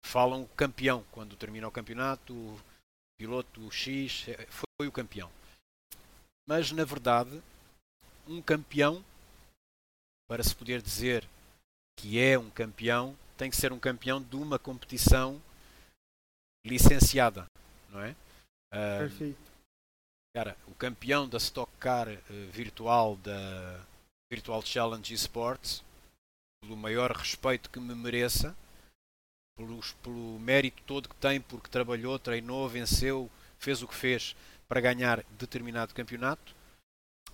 falam campeão quando termina o campeonato, o piloto X foi o campeão. Mas na verdade, um campeão, para se poder dizer que é um campeão, tem que ser um campeão de uma competição licenciada, não é? Perfeito. Cara, o campeão da Stock Car uh, virtual da Virtual Challenge Esports, pelo maior respeito que me mereça, pelos, pelo mérito todo que tem, porque trabalhou, treinou, venceu, fez o que fez para ganhar determinado campeonato,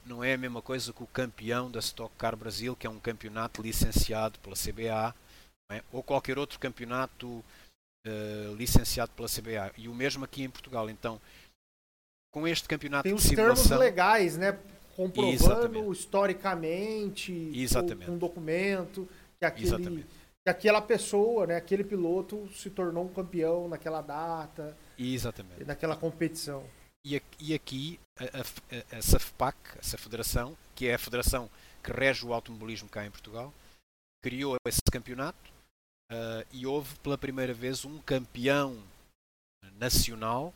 não é a mesma coisa que o campeão da Stock Car Brasil, que é um campeonato licenciado pela CBA, é? ou qualquer outro campeonato uh, licenciado pela CBA. E o mesmo aqui em Portugal. Então, com este campeonato Tem os termos legais, né? Comprovando Exatamente. historicamente, Exatamente. um documento, que aquele, que aquela pessoa, né, aquele piloto se tornou um campeão naquela data, Exatamente. naquela competição. E, e aqui a, a, a SAFPAC, essa federação, que é a federação que rege o automobilismo cá em Portugal, criou esse campeonato uh, e houve pela primeira vez um campeão nacional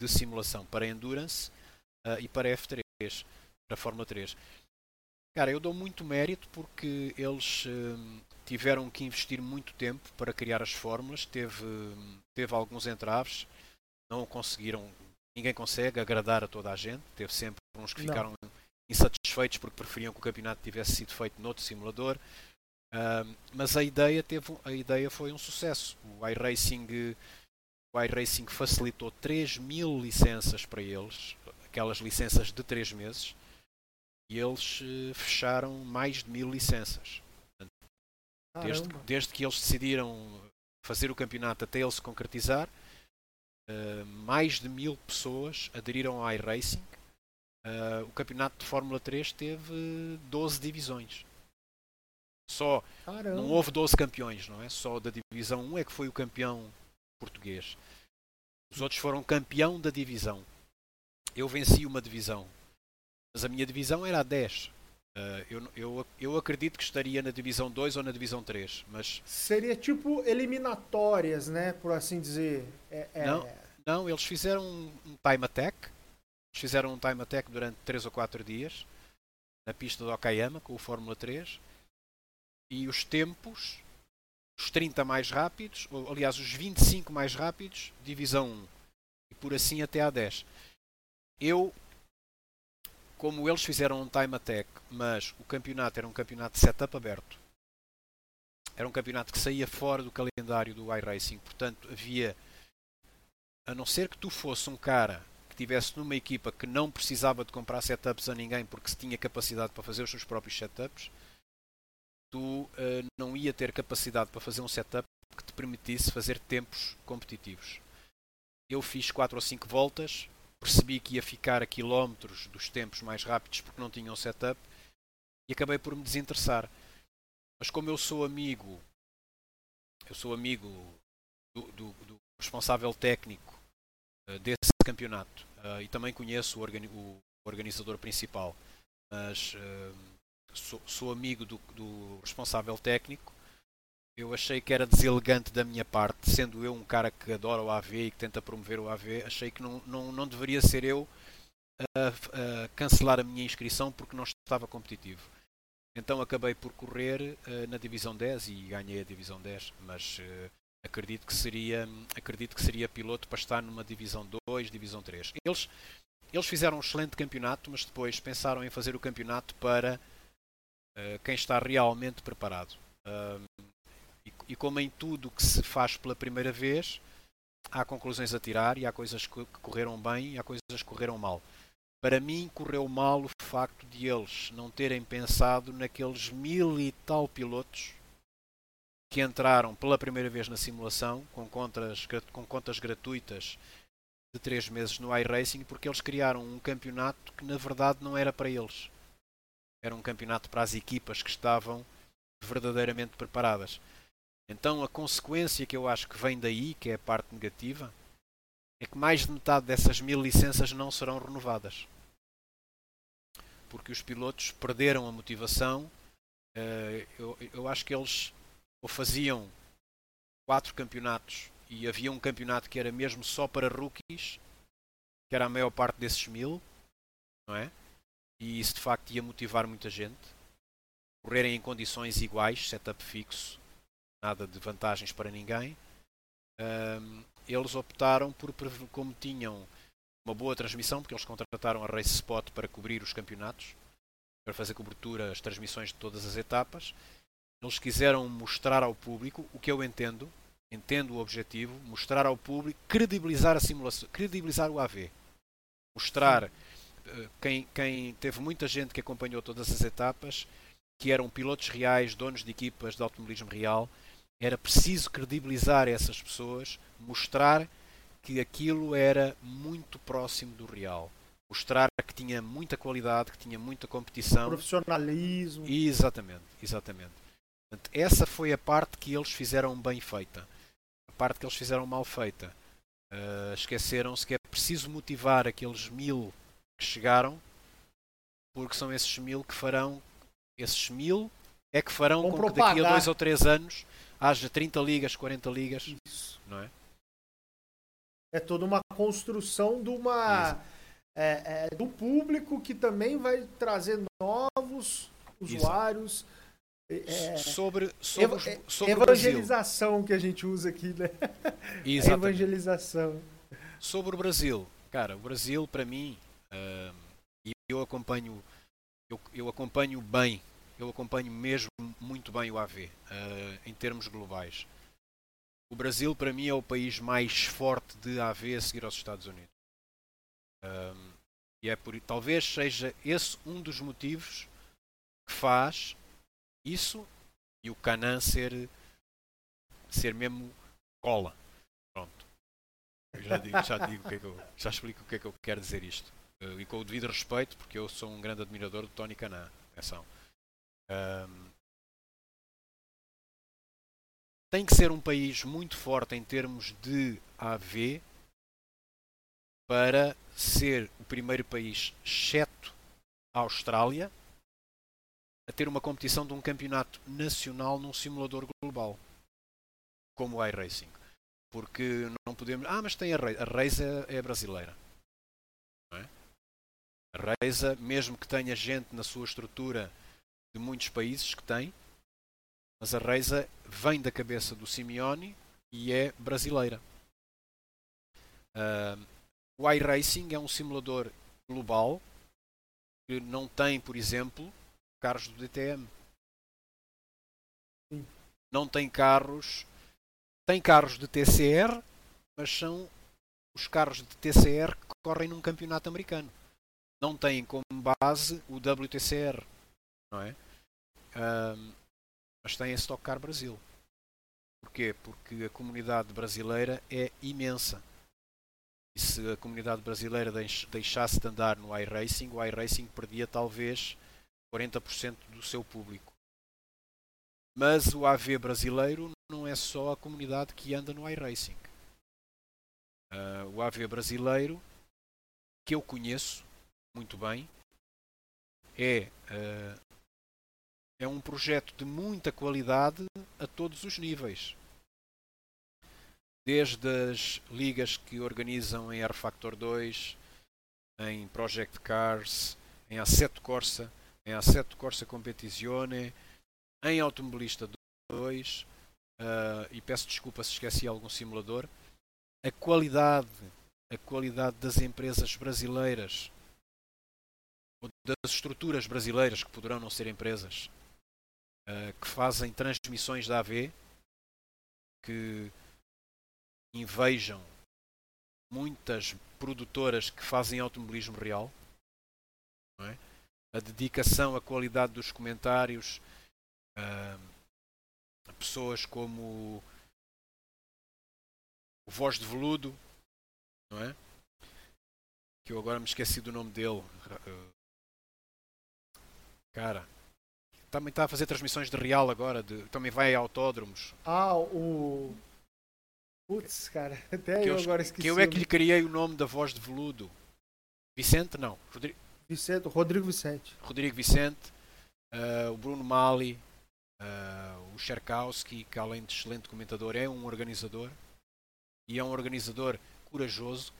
de simulação para Endurance uh, e para F3, para Fórmula 3. Cara, eu dou muito mérito porque eles uh, tiveram que investir muito tempo para criar as fórmulas, teve, teve alguns entraves, não conseguiram, ninguém consegue agradar a toda a gente, teve sempre uns que ficaram não. insatisfeitos porque preferiam que o campeonato tivesse sido feito noutro simulador. Mas a ideia, teve, a ideia foi um sucesso. O iRacing o iRacing facilitou 3 mil licenças para eles, aquelas licenças de 3 meses, e eles uh, fecharam mais de mil licenças. Desde, desde, que eles decidiram fazer o campeonato até ele se concretizar, uh, mais de mil pessoas aderiram ao iRacing. Uh, o campeonato de Fórmula 3 teve 12 divisões. Só Caramba. não houve 12 campeões, não é? Só da divisão 1 é que foi o campeão português. Os outros foram campeão da divisão. Eu venci uma divisão, mas a minha divisão era a 10. Uh, eu, eu, eu acredito que estaria na divisão 2 ou na divisão 3, mas... Seria tipo eliminatórias, né? Por assim dizer. É, é... Não, não, eles fizeram um time attack. Eles fizeram um time attack durante 3 ou 4 dias na pista do Okayama com o Fórmula 3 e os tempos os 30 mais rápidos, ou, aliás, os 25 mais rápidos, divisão 1. E por assim até a 10. Eu, como eles fizeram um time attack, mas o campeonato era um campeonato de setup aberto, era um campeonato que saía fora do calendário do iRacing, portanto havia, a não ser que tu fosse um cara que estivesse numa equipa que não precisava de comprar setups a ninguém porque se tinha capacidade para fazer os seus próprios setups, tu uh, não ia ter capacidade para fazer um setup que te permitisse fazer tempos competitivos. Eu fiz 4 ou 5 voltas, percebi que ia ficar a quilómetros dos tempos mais rápidos porque não tinha um setup e acabei por me desinteressar. Mas como eu sou amigo, eu sou amigo do, do, do responsável técnico uh, desse campeonato uh, e também conheço o, organi o organizador principal, mas sou, sou amigo do, do, responsável técnico. Eu achei que era deselegante da minha parte, sendo eu um cara que adora o AV e que tenta promover o AV, achei que não, não, não deveria ser eu a, a cancelar a minha inscrição porque não estava competitivo. Então acabei por correr uh, na divisão 10 e ganhei a divisão 10, mas uh, acredito que seria acredito que seria piloto para estar numa divisão 2, divisão 3. Eles eles fizeram um excelente campeonato, mas depois pensaram em fazer o campeonato para uh, quem está realmente preparado. E, e, como em tudo que se faz pela primeira vez, há conclusões a tirar e há coisas que, correram bem e há coisas que correram mal. Para mim, correu mal o facto de eles não terem pensado naqueles mil e tal pilotos que entraram pela primeira vez na simulação com contas, com contas gratuitas de 3 meses no iRacing porque eles criaram um campeonato que na verdade não era para eles era um campeonato para as equipas que estavam verdadeiramente preparadas. Então a consequência que eu acho que vem daí, que é a parte negativa, é que mais de metade dessas mil licenças não serão renovadas. porque os pilotos perderam a motivação. Eu, eu acho que eles ou faziam quatro campeonatos e havia um campeonato que era mesmo só para rookies, que era a maior parte desses mil, não é? E isso de facto ia motivar muita gente. Correrem em condições iguais, setup fixo, nada de vantagens para ninguém. Um, eles optaram por, como tinham uma boa transmissão, porque eles contrataram a Race Spot para cobrir os campeonatos, para fazer cobertura, as transmissões de todas as etapas. Eles quiseram mostrar ao público, o que eu entendo, entendo o objetivo, mostrar ao público, credibilizar a simulação, credibilizar o AV. Mostrar uh, quem, quem teve muita gente que acompanhou todas as etapas, que eram pilotos reais, donos de equipas de automobilismo real, era preciso credibilizar essas pessoas, mostrar que aquilo era muito próximo do real. Mostrar que tinha muita qualidade, que tinha muita competição. Profissionalismo. Exatamente, exatamente. Portanto, essa foi a parte que eles fizeram bem feita. A parte que eles fizeram mal feita. Uh, Esqueceram-se que é preciso motivar aqueles mil que chegaram, porque são esses mil que farão. Esses mil é que farão Vão com propagar. que daqui a dois ou três anos haja 30 ligas, 40 ligas. Isso. Não é? É toda uma construção de uma. É, é, do público que também vai trazer novos usuários. Exato é, sobre, sobre, ev sobre evangelização que a gente usa aqui, né? Exatamente. evangelização. Sobre o Brasil, cara, o Brasil para mim, e eu acompanho, eu, eu, acompanho bem, eu acompanho mesmo muito bem o AV uh, em termos globais. O Brasil para mim é o país mais forte de AV a seguir aos Estados Unidos. E é por talvez seja esse um dos motivos que faz isso e o Canan ser, ser mesmo cola. Pronto. Eu já digo, já, digo o que é que eu, já explico o que é que eu quero dizer isto. Uh, e com o devido respeito, porque eu sou um grande admirador do Tony Canan. Atenção. Um, tem que ser um país muito forte em termos de AV para ser o primeiro país, exceto a Austrália, a ter uma competição de um campeonato nacional num simulador global, como o iRacing. Porque não podemos. Ah, mas tem a Race. A Race é brasileira. A Race, mesmo que tenha gente na sua estrutura de muitos países que tem, mas a Race vem da cabeça do Simeone e é brasileira. Uh, o iRacing é um simulador global que não tem, por exemplo, carros do DTM. Sim. Não tem carros. Tem carros de TCR, mas são os carros de TCR que correm num campeonato americano. Não têm como base o WTCR, não é? Um, mas tem a Stock Car Brasil. Porquê? Porque a comunidade brasileira é imensa. E se a comunidade brasileira deixasse de andar no iRacing, o iRacing perdia talvez 40% do seu público. Mas o AV brasileiro não é só a comunidade que anda no iRacing. Uh, o AV brasileiro, que eu conheço muito bem, é, uh, é um projeto de muita qualidade a todos os níveis. Desde as ligas que organizam em R Factor 2, em Project Cars, em Assetto Corsa, em Assetto Corsa Competizione, em Automobilista 2, uh, ah, e peço desculpa se esqueci algum simulador, a qualidade, a qualidade das empresas brasileiras, das estruturas brasileiras, que poderão não ser empresas, uh, que fazem transmissões da AV, que invejam muitas produtoras que fazem automobilismo real, é? a dedicação, a qualidade dos comentários, uh, pessoas como o Voz de Veludo, não é? Que eu agora me esqueci do nome dele. Cara, também está a fazer transmissões de real agora, de, também vai a autódromos. Ah, o. Putz, cara, *laughs* até que eu, agora esqueci. Que eu é que lhe criei o nome da voz de veludo. Vicente? Não. Rodrigo. Vicente, Rodrigo Vicente. Rodrigo Vicente, uh, o Bruno Mali, uh, o Cherkowski, que além de excelente comentador é um organizador e é um organizador corajoso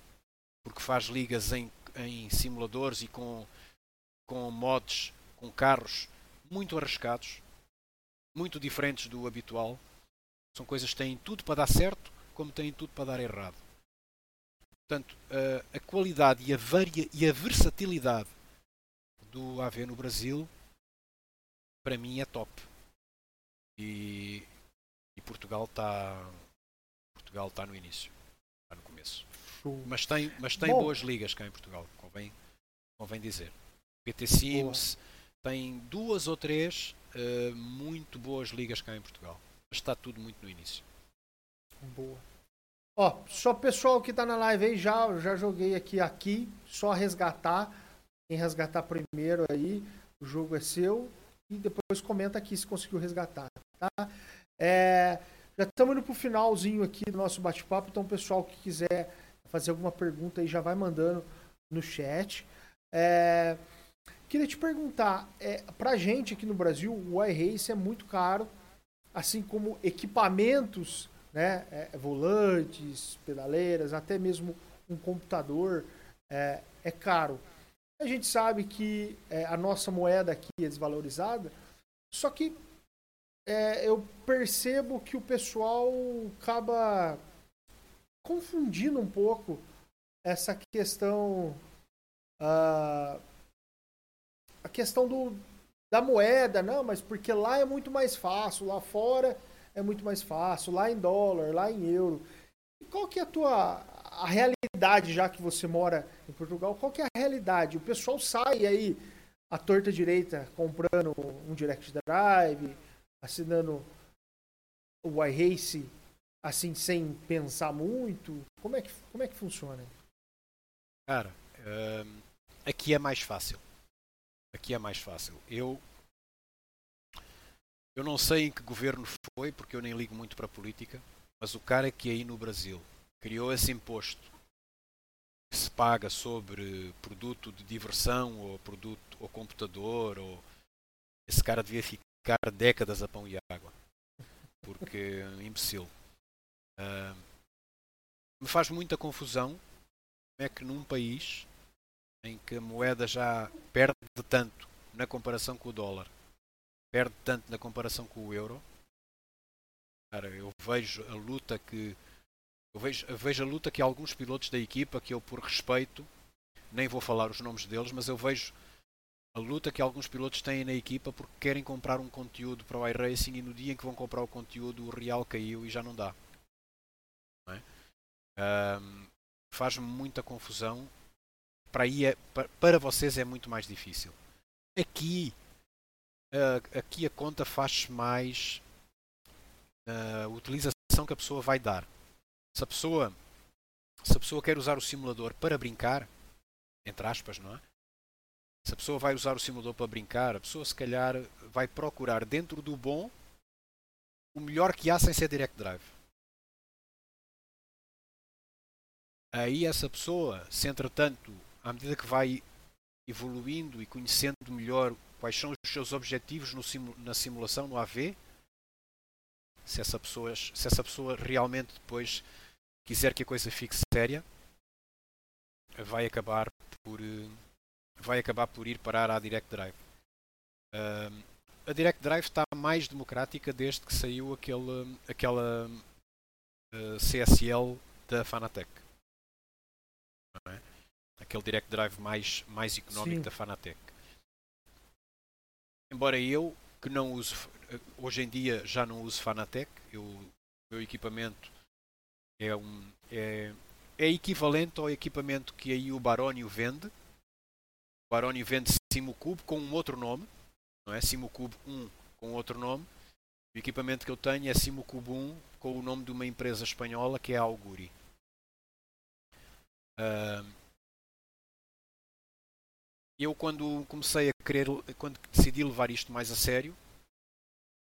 porque faz ligas em, em simuladores e com, com mods, com carros muito arriscados, muito diferentes do habitual. São coisas que têm tudo para dar certo, como têm tudo para dar errado. Portanto, a, a qualidade e a, varia, e a versatilidade do AV no Brasil, para mim, é top. E, e Portugal está Portugal está no início, está no começo. Mas tem, mas tem boas ligas cá em Portugal, convém, convém dizer. PT Sims Boa. Tem duas ou três uh, muito boas ligas cá em Portugal. Está tudo muito no início. Boa. Ó, só pessoal que tá na live aí, já, já joguei aqui, aqui, só resgatar. Quem resgatar primeiro aí, o jogo é seu. E depois comenta aqui se conseguiu resgatar, tá? É, já estamos indo pro finalzinho aqui do nosso bate-papo, então o pessoal que quiser fazer alguma pergunta aí já vai mandando no chat. É, queria te perguntar, é, pra gente aqui no Brasil, o iRace é muito caro, assim como equipamentos né? É, volantes, pedaleiras, até mesmo um computador é, é caro. A gente sabe que é, a nossa moeda aqui é desvalorizada, só que é, eu percebo que o pessoal acaba confundindo um pouco essa questão uh, questão do, da moeda, não, mas porque lá é muito mais fácil, lá fora é muito mais fácil, lá em dólar, lá em euro. E qual que é a tua a realidade, já que você mora em Portugal, qual que é a realidade? O pessoal sai aí a torta direita comprando um Direct Drive, assinando o iRace assim sem pensar muito? Como é que, como é que funciona? Cara, aqui é mais fácil. Aqui é mais fácil. Eu eu não sei em que governo foi, porque eu nem ligo muito para a política, mas o cara que aí no Brasil criou esse imposto que se paga sobre produto de diversão ou produto ou computador ou esse cara devia ficar décadas a pão e água porque é imbecil uh, me faz muita confusão como é que num país em que a moeda já perde tanto na comparação com o dólar perde tanto na comparação com o euro. Cara, eu vejo a luta que eu vejo, eu vejo a luta que alguns pilotos da equipa que eu por respeito nem vou falar os nomes deles, mas eu vejo a luta que alguns pilotos têm na equipa porque querem comprar um conteúdo para o iRacing e no dia em que vão comprar o conteúdo o real caiu e já não dá. É? um, Faz-me muita confusão. Para, aí é, para, vocês é muito mais difícil. Aqui uh, aqui a conta faz mais a uh, utilização que a pessoa vai dar. Se a pessoa, se a pessoa quer usar o simulador para brincar, entre aspas, não é? Se a pessoa vai usar o simulador para brincar, a pessoa se calhar vai procurar dentro do bom o melhor que há sem ser Direct Drive. Aí essa pessoa, se entretanto, à medida que vai evoluindo e conhecendo melhor quais são os seus objetivos simu na simulação, no AV, se essa, pessoa, se essa pessoa realmente depois quiser que a coisa fique séria, vai acabar por, vai acabar por ir parar à Direct Drive. Uh, a Direct Drive está mais democrática desde que saiu aquele, aquela uh, CSL da Fanatec. É? Aquele Direct Drive mais, mais económico Sim. da Fanatec. Embora eu, que não uso, hoje em dia já não uso Fanatec, eu, o meu equipamento é, um, é, é equivalente ao equipamento que aí o Baronio vende. O Baronio vende Simocube com um outro nome, não é? Simocube 1 com outro nome. O equipamento que eu tenho é Simocube 1 com o nome de uma empresa espanhola que é a Auguri. Uh, eu quando comecei a querer, quando decidi levar isto mais a sério,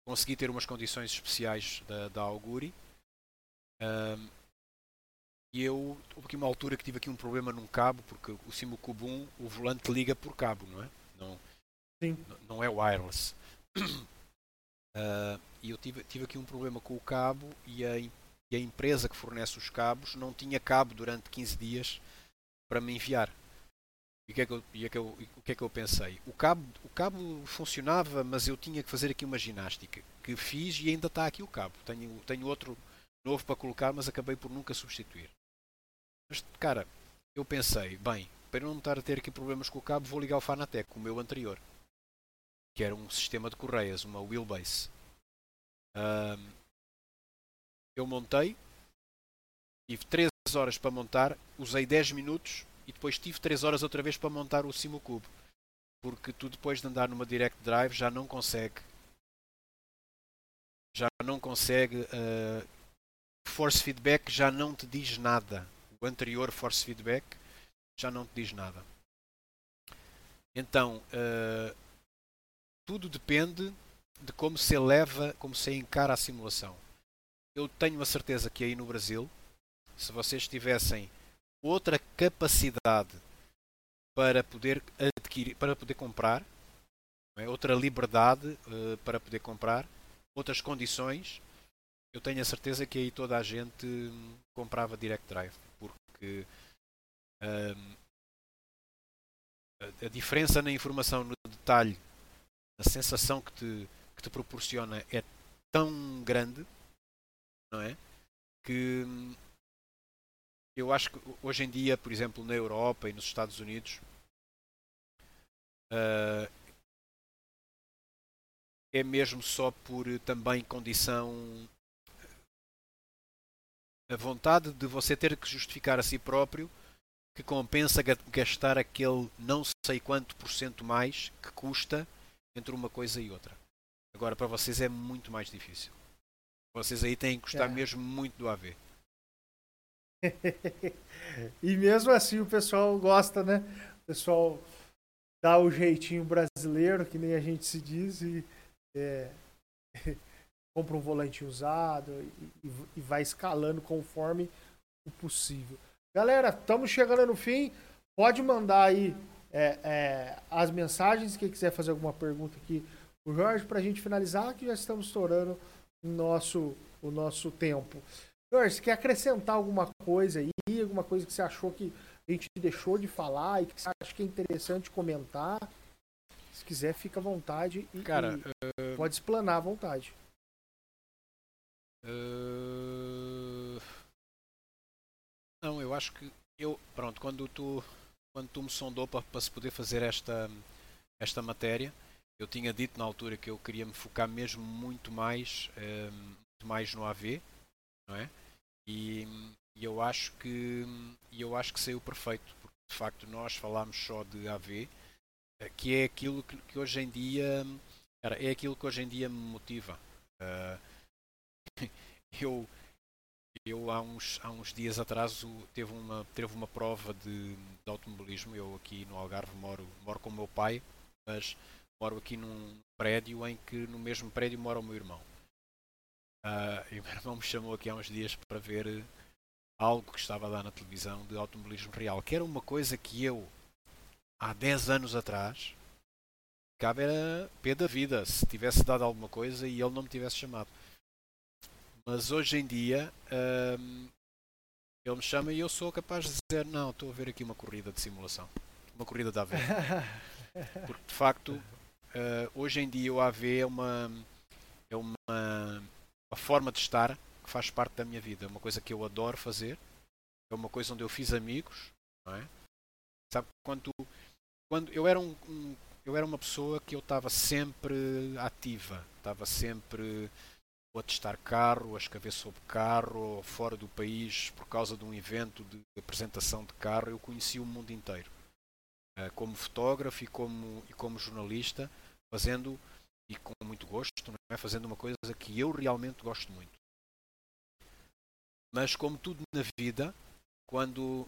consegui ter umas condições especiais da, da Auguri. Um, e eu houve aqui uma altura que tive aqui um problema num cabo, porque o Simukub 1, o volante liga por cabo, não é? Não, Sim. não é wireless. Uh, *coughs* e eu tive, tive aqui um problema com o cabo e a, e a empresa que fornece os cabos não tinha cabo durante 15 dias para me enviar. E o que é que eu, e é que eu, o que é que eu pensei? O cabo, o cabo funcionava, mas eu tinha que fazer aqui uma ginástica que fiz e ainda está aqui o cabo. Tenho, tenho outro novo para colocar, mas acabei por nunca substituir. Mas, cara, eu pensei, bem, para não estar a ter aqui problemas com o cabo, vou ligar o Fanatec, o meu anterior, que era um sistema de correias, uma wheelbase. Um, eu montei, tive 3 horas para montar, usei 10 minutos e depois tive 3 horas outra vez para montar o Simocube. Porque tu depois de andar numa Direct Drive já não consegue já não consegue uh, force feedback já não te diz nada o anterior force feedback já não te diz nada. Então, uh, tudo depende de como se leva, como se encara a simulação. Eu tenho a certeza que aí no Brasil, se vocês tivessem outra capacidade para poder adquirir, para poder comprar, é? outra liberdade uh, para poder comprar, outras condições, eu tenho a certeza que aí toda a gente comprava Direct Drive porque um, a, a diferença na informação, no detalhe, a sensação que te, que te proporciona é tão grande, não é? Que hum, eu acho que hoje em dia, por exemplo, na Europa e nos Estados Unidos, uh, é mesmo só por também condição a vontade de você ter que justificar a si próprio que compensa gastar aquele não sei quanto por cento mais que custa entre uma coisa e outra. Agora, para vocês é muito mais difícil. Vocês aí têm que gostar é. mesmo muito do AV. *laughs* e mesmo assim o pessoal gosta, né? O pessoal dá o jeitinho brasileiro, que nem a gente se diz, e é, *laughs* compra um volante usado e, e vai escalando conforme o possível. Galera, estamos chegando no fim. Pode mandar aí é, é, as mensagens. Quem quiser fazer alguma pergunta aqui o Jorge, para a gente finalizar, que já estamos estourando o nosso, o nosso tempo. Jorge, você quer acrescentar alguma coisa aí? Alguma coisa que você achou que a gente deixou de falar e que você acha que é interessante comentar? Se quiser, fica à vontade e, Cara, e uh... pode explanar à vontade. Uh... Não, eu acho que eu pronto quando tu quando tu me sondou para, para se poder fazer esta esta matéria eu tinha dito na altura que eu queria me focar mesmo muito mais uh, muito mais no AV não é e, e eu acho que eu acho que saiu perfeito porque de facto nós falámos só de AV eh, que é aquilo que, que hoje em dia é aquilo que hoje em dia me motiva uh, *laughs* eu, eu há, uns, há uns dias atrás teve uma, teve uma prova de, de automobilismo. Eu aqui no Algarve moro, moro com o meu pai, mas moro aqui num prédio em que no mesmo prédio mora o meu irmão. Uh, *laughs* e o meu irmão me chamou aqui há uns dias para ver algo que estava a dar na televisão de automobilismo real, que era uma coisa que eu há 10 anos atrás ficava era pé da vida se tivesse dado alguma coisa e ele não me tivesse chamado. Mas hoje em dia um, ele me chama e eu sou capaz de dizer não, estou a ver aqui uma corrida de simulação. Uma corrida da AV. *laughs* Porque de facto uh, hoje em dia o AV é uma é uma, uma forma de estar que faz parte da minha vida. É uma coisa que eu adoro fazer. É uma coisa onde eu fiz amigos. Não é? Sabe quando, quando eu era um, um eu era uma pessoa que eu estava sempre ativa, estava sempre a testar carro, a escrever sobre carro, fora do país por causa de um evento de apresentação de carro, eu conheci o mundo inteiro. Uh, como fotógrafo e como, e como jornalista, fazendo, e com muito gosto, não é? fazendo uma coisa que eu realmente gosto muito. Mas como tudo na vida, quando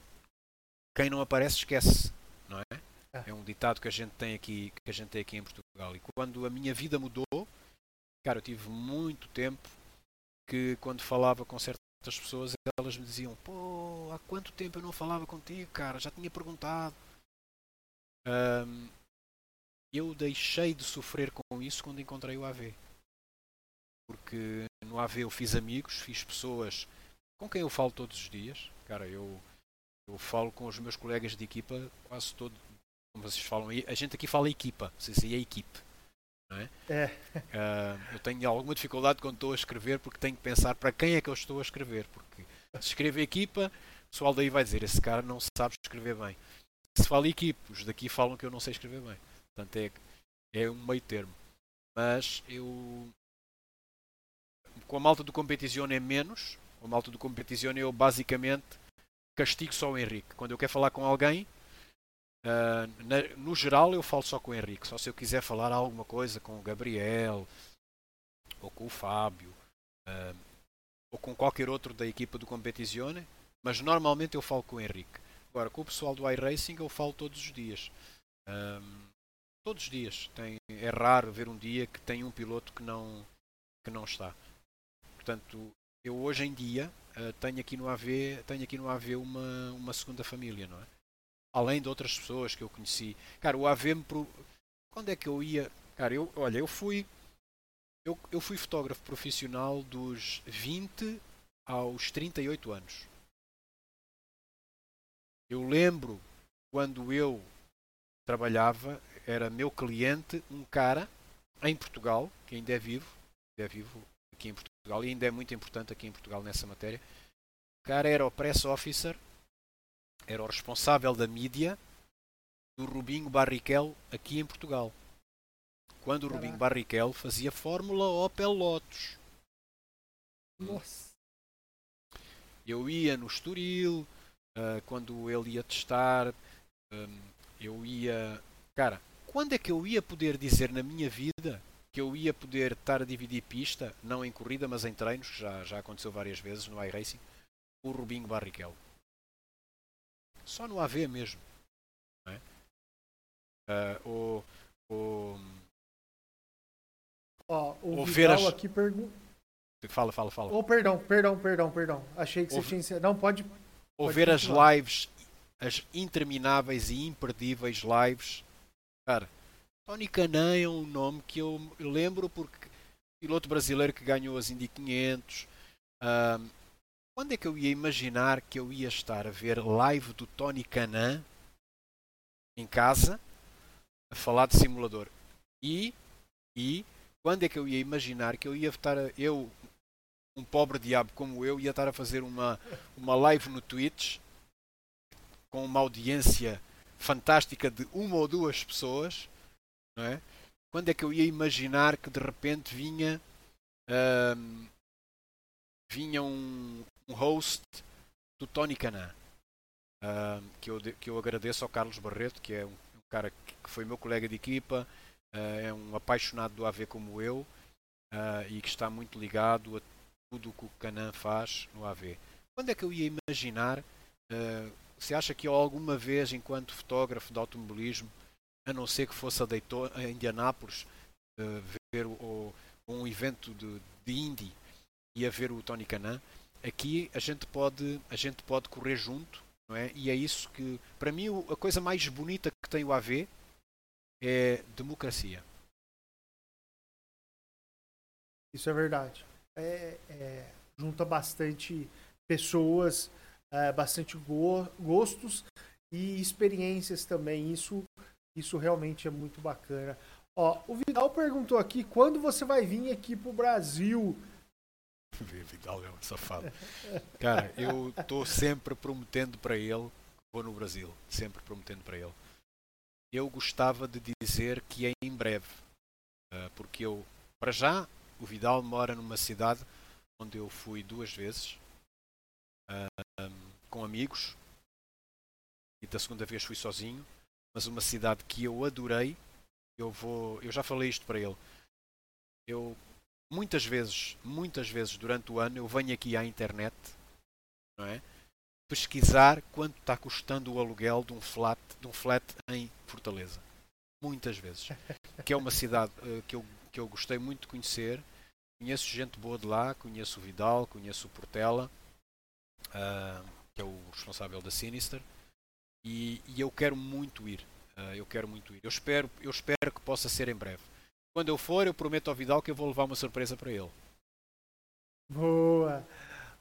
quem não aparece esquece, não é? É, é um ditado que a gente tem aqui, que a gente tem aqui em Portugal. E quando a minha vida mudou, Cara, eu tive muito tempo que quando falava com certas pessoas elas me diziam: Pô, há quanto tempo eu não falava contigo, cara? Já tinha perguntado. Um, eu deixei de sofrer com isso quando encontrei o AV. Porque no AV eu fiz amigos, fiz pessoas com quem eu falo todos os dias. Cara, eu, eu falo com os meus colegas de equipa quase todo. Como vocês falam, a gente aqui fala equipa, não sei se é equipe. Não é? é. Uh, eu tenho alguma dificuldade quando estou a escrever porque tenho que pensar para quem é que eu estou a escrever. Porque se escrever equipa, o pessoal daí vai dizer: esse cara não sabe escrever bem. Se fala equipe, os daqui falam que eu não sei escrever bem. Portanto, é, é um meio termo. Mas eu. Com a malta do Competizione é menos. Com a malta do Competizione eu basicamente castigo só o Henrique. Quando eu quero falar com alguém, uh, na, no geral eu falo só com o Henrique. Só se eu quiser falar alguma coisa com o Gabriel ou com o Fábio uh, ou com qualquer outro da equipa do Competizione. Mas normalmente eu falo com o Henrique. Agora, com o pessoal do iRacing eu falo todos os dias. Um, todos os dias. Tem, é raro ver um dia que tem um piloto que não, que não está. Portanto, eu hoje em dia uh, tenho aqui no AV, tenho aqui no AV uma, uma segunda família, não é? Além de outras pessoas que eu conheci. Cara, o AV me pro... quando é que eu ia? Cara, eu, olha, eu fui eu, eu fui fotógrafo profissional dos 20 aos 38 anos. Eu lembro quando eu trabalhava, era meu cliente, um cara em Portugal, que ainda é vivo, ainda é vivo aqui em Portugal, e ainda é muito importante aqui em Portugal nessa matéria. O cara era o press officer, era o responsável da mídia do Rubinho Barrichello aqui em Portugal. Quando o Rubinho Barrichello fazia Fórmula Opel Lotus. Nossa. Eu ia no Estoril, uh, quando ele ia testar, um, eu ia. Cara, quando é que eu ia poder dizer na minha vida que eu ia poder estar a dividir pista, não em corrida, mas em treinos, que já, já aconteceu várias vezes no iRacing, o Rubinho Barrichello? Só no AV mesmo. Não é? Uh, o, o, Ó, o, o Vidal as... aqui pergunta. Fala, fala, fala. Oh, perdão, perdão, perdão, perdão. Achei que o... você tinha. Não, pode. Ou ver as lives as intermináveis e imperdíveis lives. Tony Canan é um nome que eu lembro porque piloto brasileiro que ganhou as Indy 500. Um, quando é que eu ia imaginar que eu ia estar a ver live do Tony Canan em casa a falar de simulador? E, e quando é que eu ia imaginar que eu ia estar a, eu um pobre diabo como eu ia estar a fazer uma uma live no Twitch com uma audiência fantástica de uma ou duas pessoas, não é? Quando é que eu ia imaginar que de repente vinha um, vinha um, um, host do Tony Canan, um, que, eu, que eu agradeço ao Carlos Barreto, que é um, um cara que foi meu colega de equipa, uh, é um apaixonado do AV como eu uh, e que está muito ligado a tudo o que o Canan faz no AV. Quando é que eu ia imaginar uh, você acha que alguma vez, enquanto fotógrafo de automobilismo, a não ser que fosse a, Daytona, a Indianápolis, uh, ver o, o, um evento de, de Indy e a ver o Tony Canan, aqui a gente pode a gente pode correr junto, não é? E é isso que, para mim, a coisa mais bonita que tem o AV é democracia. Isso é verdade. É, é, junta bastante pessoas é, bastante go gostos e experiências também. Isso, isso realmente é muito bacana. Ó, o Vidal perguntou aqui quando você vai vir aqui pro Brasil. *laughs* Vidal é um safado. Cara, eu estou sempre prometendo para ele vou no Brasil. Sempre prometendo para ele. Eu gostava de dizer que é em breve. Uh, porque eu, para já, o Vidal mora numa cidade onde eu fui duas vezes com amigos e da segunda vez fui sozinho, mas uma cidade que eu adorei. Eu vou, eu já falei isto para ele. Eu muitas vezes, muitas vezes durante o ano eu venho aqui à internet, não é? Pesquisar quanto está custando o aluguel de um flat, de um flat em Fortaleza. Muitas vezes. *laughs* Que é uma cidade uh, que eu que eu gostei muito de conhecer. Conheço gente boa de lá, conheço o Vidal, conheço o Portela uh, que é o responsável da Sinister, e, e eu quero muito ir. Uh, eu quero muito ir. Eu espero, eu espero que possa ser em breve. Quando eu for, eu prometo ao Vidal que eu vou levar uma surpresa para ele. Boa!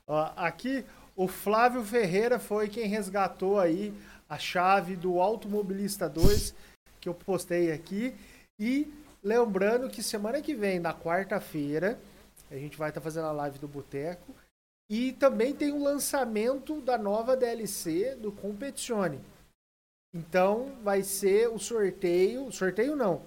Ó, aqui o Flávio Ferreira foi quem resgatou aí a chave do Automobilista 2 que eu postei aqui. E lembrando que semana que vem, na quarta-feira, a gente vai estar tá fazendo a live do Boteco. E também tem o lançamento da nova DLC do Competizione. Então vai ser o sorteio. Sorteio não.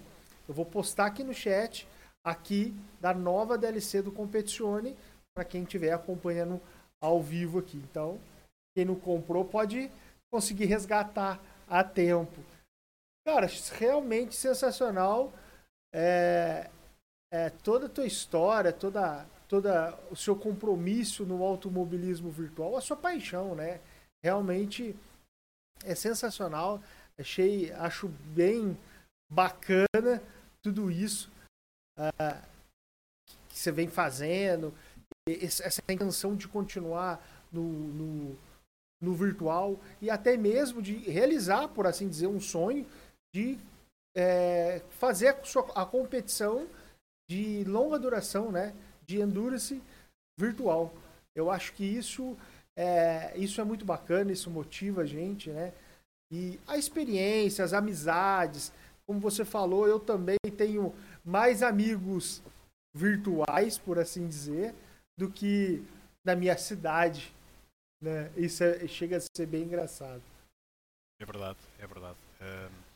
Eu vou postar aqui no chat aqui da nova DLC do Competizione para quem estiver acompanhando ao vivo aqui. Então, quem não comprou pode conseguir resgatar a tempo. Cara, realmente sensacional. É, é, toda a tua história, toda, toda o seu compromisso no automobilismo virtual, a sua paixão, né? Realmente é sensacional. Achei, acho bem bacana tudo isso uh, que você vem fazendo, essa intenção de continuar no, no, no, virtual e até mesmo de realizar, por assim dizer, um sonho de é, fazer a, sua, a competição de longa duração, né? De endurance virtual. Eu acho que isso é, isso é muito bacana, isso motiva a gente, né? E a experiência, as amizades, como você falou, eu também tenho mais amigos virtuais, por assim dizer, do que na minha cidade. Né? Isso é, chega a ser bem engraçado. É verdade, é verdade. Um,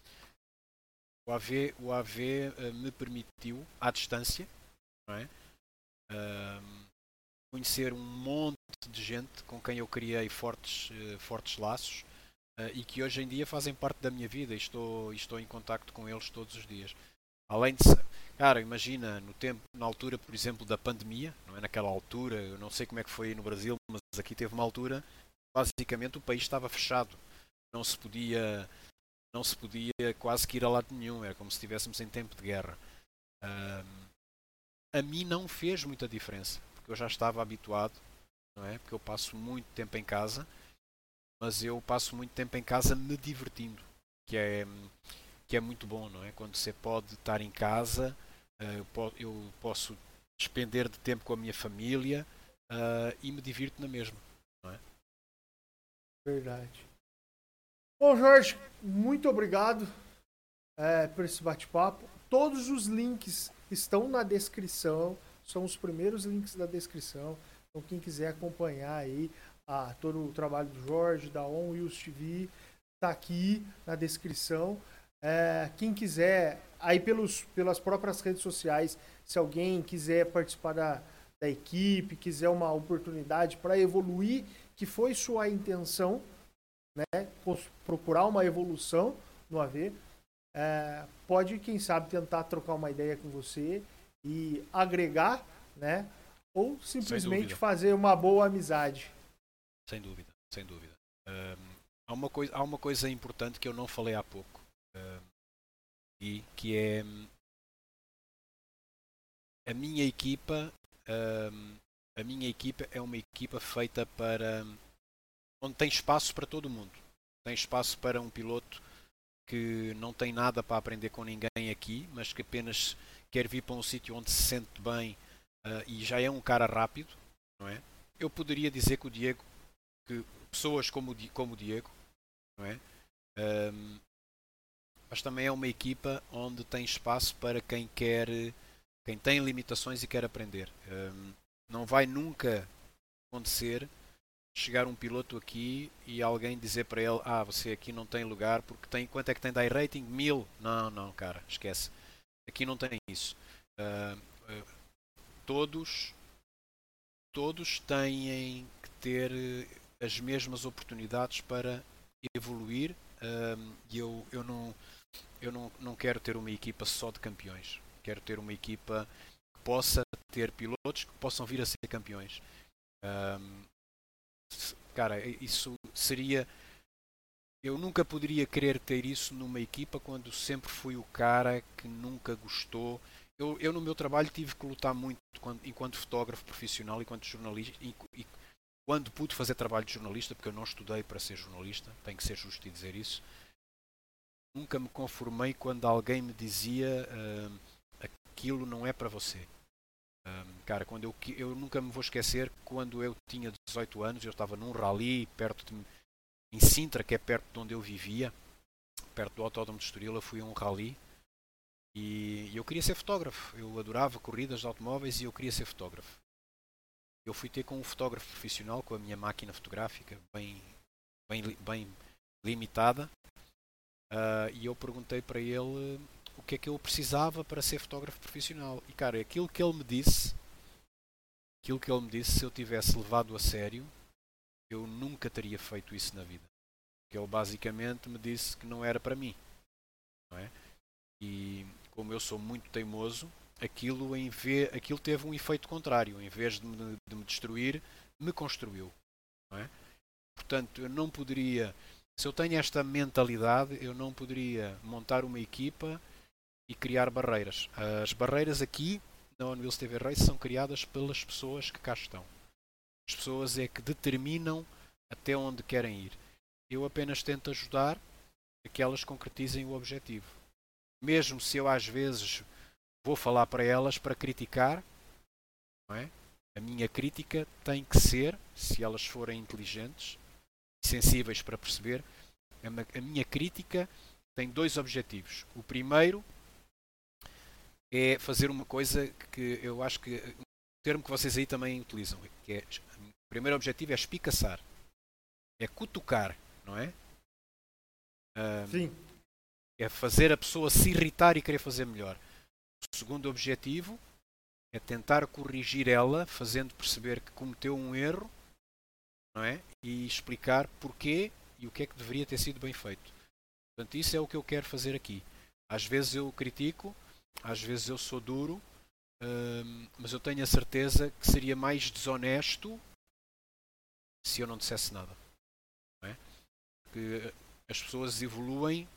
o AV, o AV eh, me permitiu, à distância, é? Um, conhecer um monte de gente com quem eu criei fortes, uh, fortes laços uh, e que hoje em dia fazem parte da minha vida e estou, estou em contacto com eles todos os dias. Além de cara, imagina no tempo, na altura, por exemplo, da pandemia, não é naquela altura, eu não sei como é que foi no Brasil, mas aqui teve uma altura, basicamente o país estava fechado, não se podia, não se podia quase que ir a lado nenhum, era como se estivéssemos em tempo de guerra. Um, a mim não fez muita diferença, porque eu já estava habituado, não é? Porque eu passo muito tempo em casa, mas eu passo muito tempo em casa me divertindo, que é que é muito bom, não é? Quando você pode estar em casa, uh, eu posso despender de tempo com a minha família uh, e me divirto na mesma, não é? Verdade. Bom, Jorge, muito obrigado é, por esse bate-papo. Todos os links estão na descrição, são os primeiros links da descrição. Então, quem quiser acompanhar aí a, todo o trabalho do Jorge, da On Use TV, está aqui na descrição. É, quem quiser, aí pelos, pelas próprias redes sociais, se alguém quiser participar da, da equipe, quiser uma oportunidade para evoluir, que foi sua intenção, né, procurar uma evolução no AV, é, pode, quem sabe, tentar trocar uma ideia com você e agregar, né, ou simplesmente fazer uma boa amizade. Sem dúvida, sem dúvida. Um, há, uma coisa, há uma coisa importante que eu não falei há pouco e que é a minha equipa a minha equipa é uma equipa feita para onde tem espaço para todo mundo tem espaço para um piloto que não tem nada para aprender com ninguém aqui mas que apenas quer vir para um sítio onde se sente bem uh, e já é um cara rápido não é eu poderia dizer que o Diego que pessoas como como o Diego não é um, mas também é uma equipa onde tem espaço para quem quer, quem tem limitações e quer aprender. Um, não vai nunca acontecer chegar um piloto aqui e alguém dizer para ele, ah, você aqui não tem lugar porque tem quanto é que tem de rating? Mil? Não, não, cara, esquece. Aqui não tem isso. Uh, uh, todos, todos têm que ter as mesmas oportunidades para evoluir e eu, eu não eu não, não quero ter uma equipa só de campeões. Quero ter uma equipa que possa ter pilotos que possam vir a ser campeões. Cara, isso seria. Eu nunca poderia querer ter isso numa equipa quando sempre fui o cara que nunca gostou. Eu, eu no meu trabalho tive que lutar muito quando, enquanto fotógrafo profissional, enquanto jornalista, e, e quando pude fazer trabalho de jornalista, porque eu não estudei para ser jornalista, tenho que ser justo e dizer isso, nunca me conformei quando alguém me dizia uh, aquilo não é para você. Cara, quando eu, eu nunca me vou esquecer quando eu tinha 18 anos, eu estava num rally perto de em Sintra, que é perto de onde eu vivia, perto do Autódromo de Estoril, eu fui a um rally e eu queria ser fotógrafo. Eu adorava corridas de automóveis e eu queria ser fotógrafo. Eu fui ter com um fotógrafo profissional com a minha máquina fotográfica bem, bem, bem limitada uh, e eu perguntei para ele o que é que eu precisava para ser fotógrafo profissional. E cara, aquilo que ele me disse, aquilo que ele me disse, se eu tivesse levado a sério, eu nunca teria feito isso na vida. Que ele basicamente me disse que não era para mim. É? E como eu sou muito teimoso, aquilo, em vez, aquilo teve um efeito contrário. Em vez de me, de me destruir, me construiu. É? Portanto, eu não poderia. Se eu tenho esta mentalidade, eu não poderia montar uma equipa e criar barreiras. As barreiras aqui na Unwheels TV Race são criadas pelas pessoas que cá estão. As pessoas é que determinam até onde querem ir. Eu apenas tento ajudar a que elas concretizem o objetivo. Mesmo se eu às vezes vou falar para elas para criticar, é? a minha crítica tem que ser, se elas forem inteligentes, sensíveis para perceber, a minha crítica tem dois objetivos. O primeiro é fazer uma coisa que eu acho que o termo que vocês aí também utilizam, que é o primeiro objetivo é espicaçar, é cutucar, não é? Um, Sim. É fazer a pessoa se irritar e querer fazer melhor. O segundo objetivo é tentar corrigir ela, fazendo perceber que cometeu um erro, não é? E explicar porquê e o que é que deveria ter sido bem feito. Portanto, isso é o que eu quero fazer aqui. Às vezes eu critico, às vezes eu sou duro, hum, mas eu tenho a certeza que seria mais desonesto se eu não dissesse nada. Não é? Porque as pessoas evoluem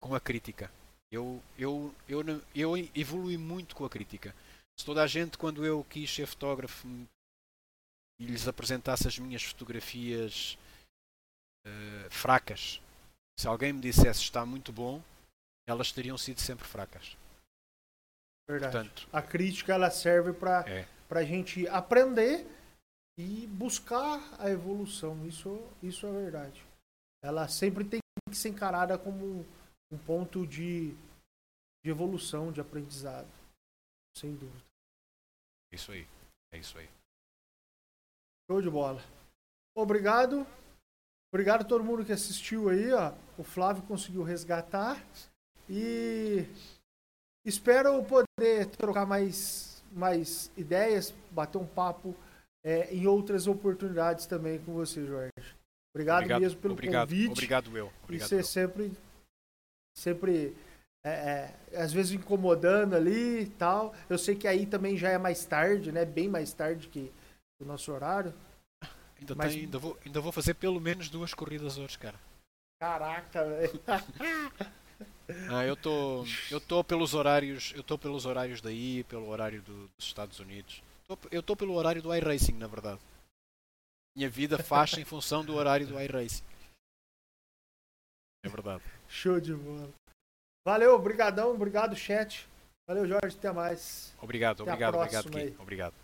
com a crítica. Eu, eu, eu, eu evolui muito com a crítica. Se toda a gente, quando eu quis ser fotógrafo e lhes apresentasse as minhas fotografias uh, fracas, se alguém me dissesse está muito bom, elas teriam sido sempre fracas. Verdade. Portanto, a crítica ela serve para é. a gente aprender e buscar a evolução. Isso, isso é verdade. Ela sempre tem que ser encarada como um ponto de, de evolução, de aprendizado. Sem dúvida. Isso aí. É isso aí. Show de bola. Obrigado. Obrigado a todo mundo que assistiu aí, ó. O Flávio conseguiu resgatar. E espero poder trocar mais, mais ideias, bater um papo é, em outras oportunidades também com você, Jorge. Obrigado, obrigado mesmo pelo obrigado, convite. Obrigado, eu. Obrigado, e você sempre, sempre é, é, às vezes incomodando ali e tal. Eu sei que aí também já é mais tarde, né? Bem mais tarde que o nosso horário. Ainda, Mas... tem, ainda, vou, ainda vou fazer pelo menos duas corridas hoje, cara. Caraca, velho. *laughs* ah, eu tô, eu tô pelos horários, eu tô pelos horários daí, pelo horário do, dos Estados Unidos. Eu estou pelo horário do iRacing, na verdade. Minha vida faz em função do horário do iRacing. É verdade. Show de bola. Valeu, obrigadão, obrigado chat. Valeu Jorge, até mais. Obrigado, até obrigado, obrigado, Kim. Obrigado.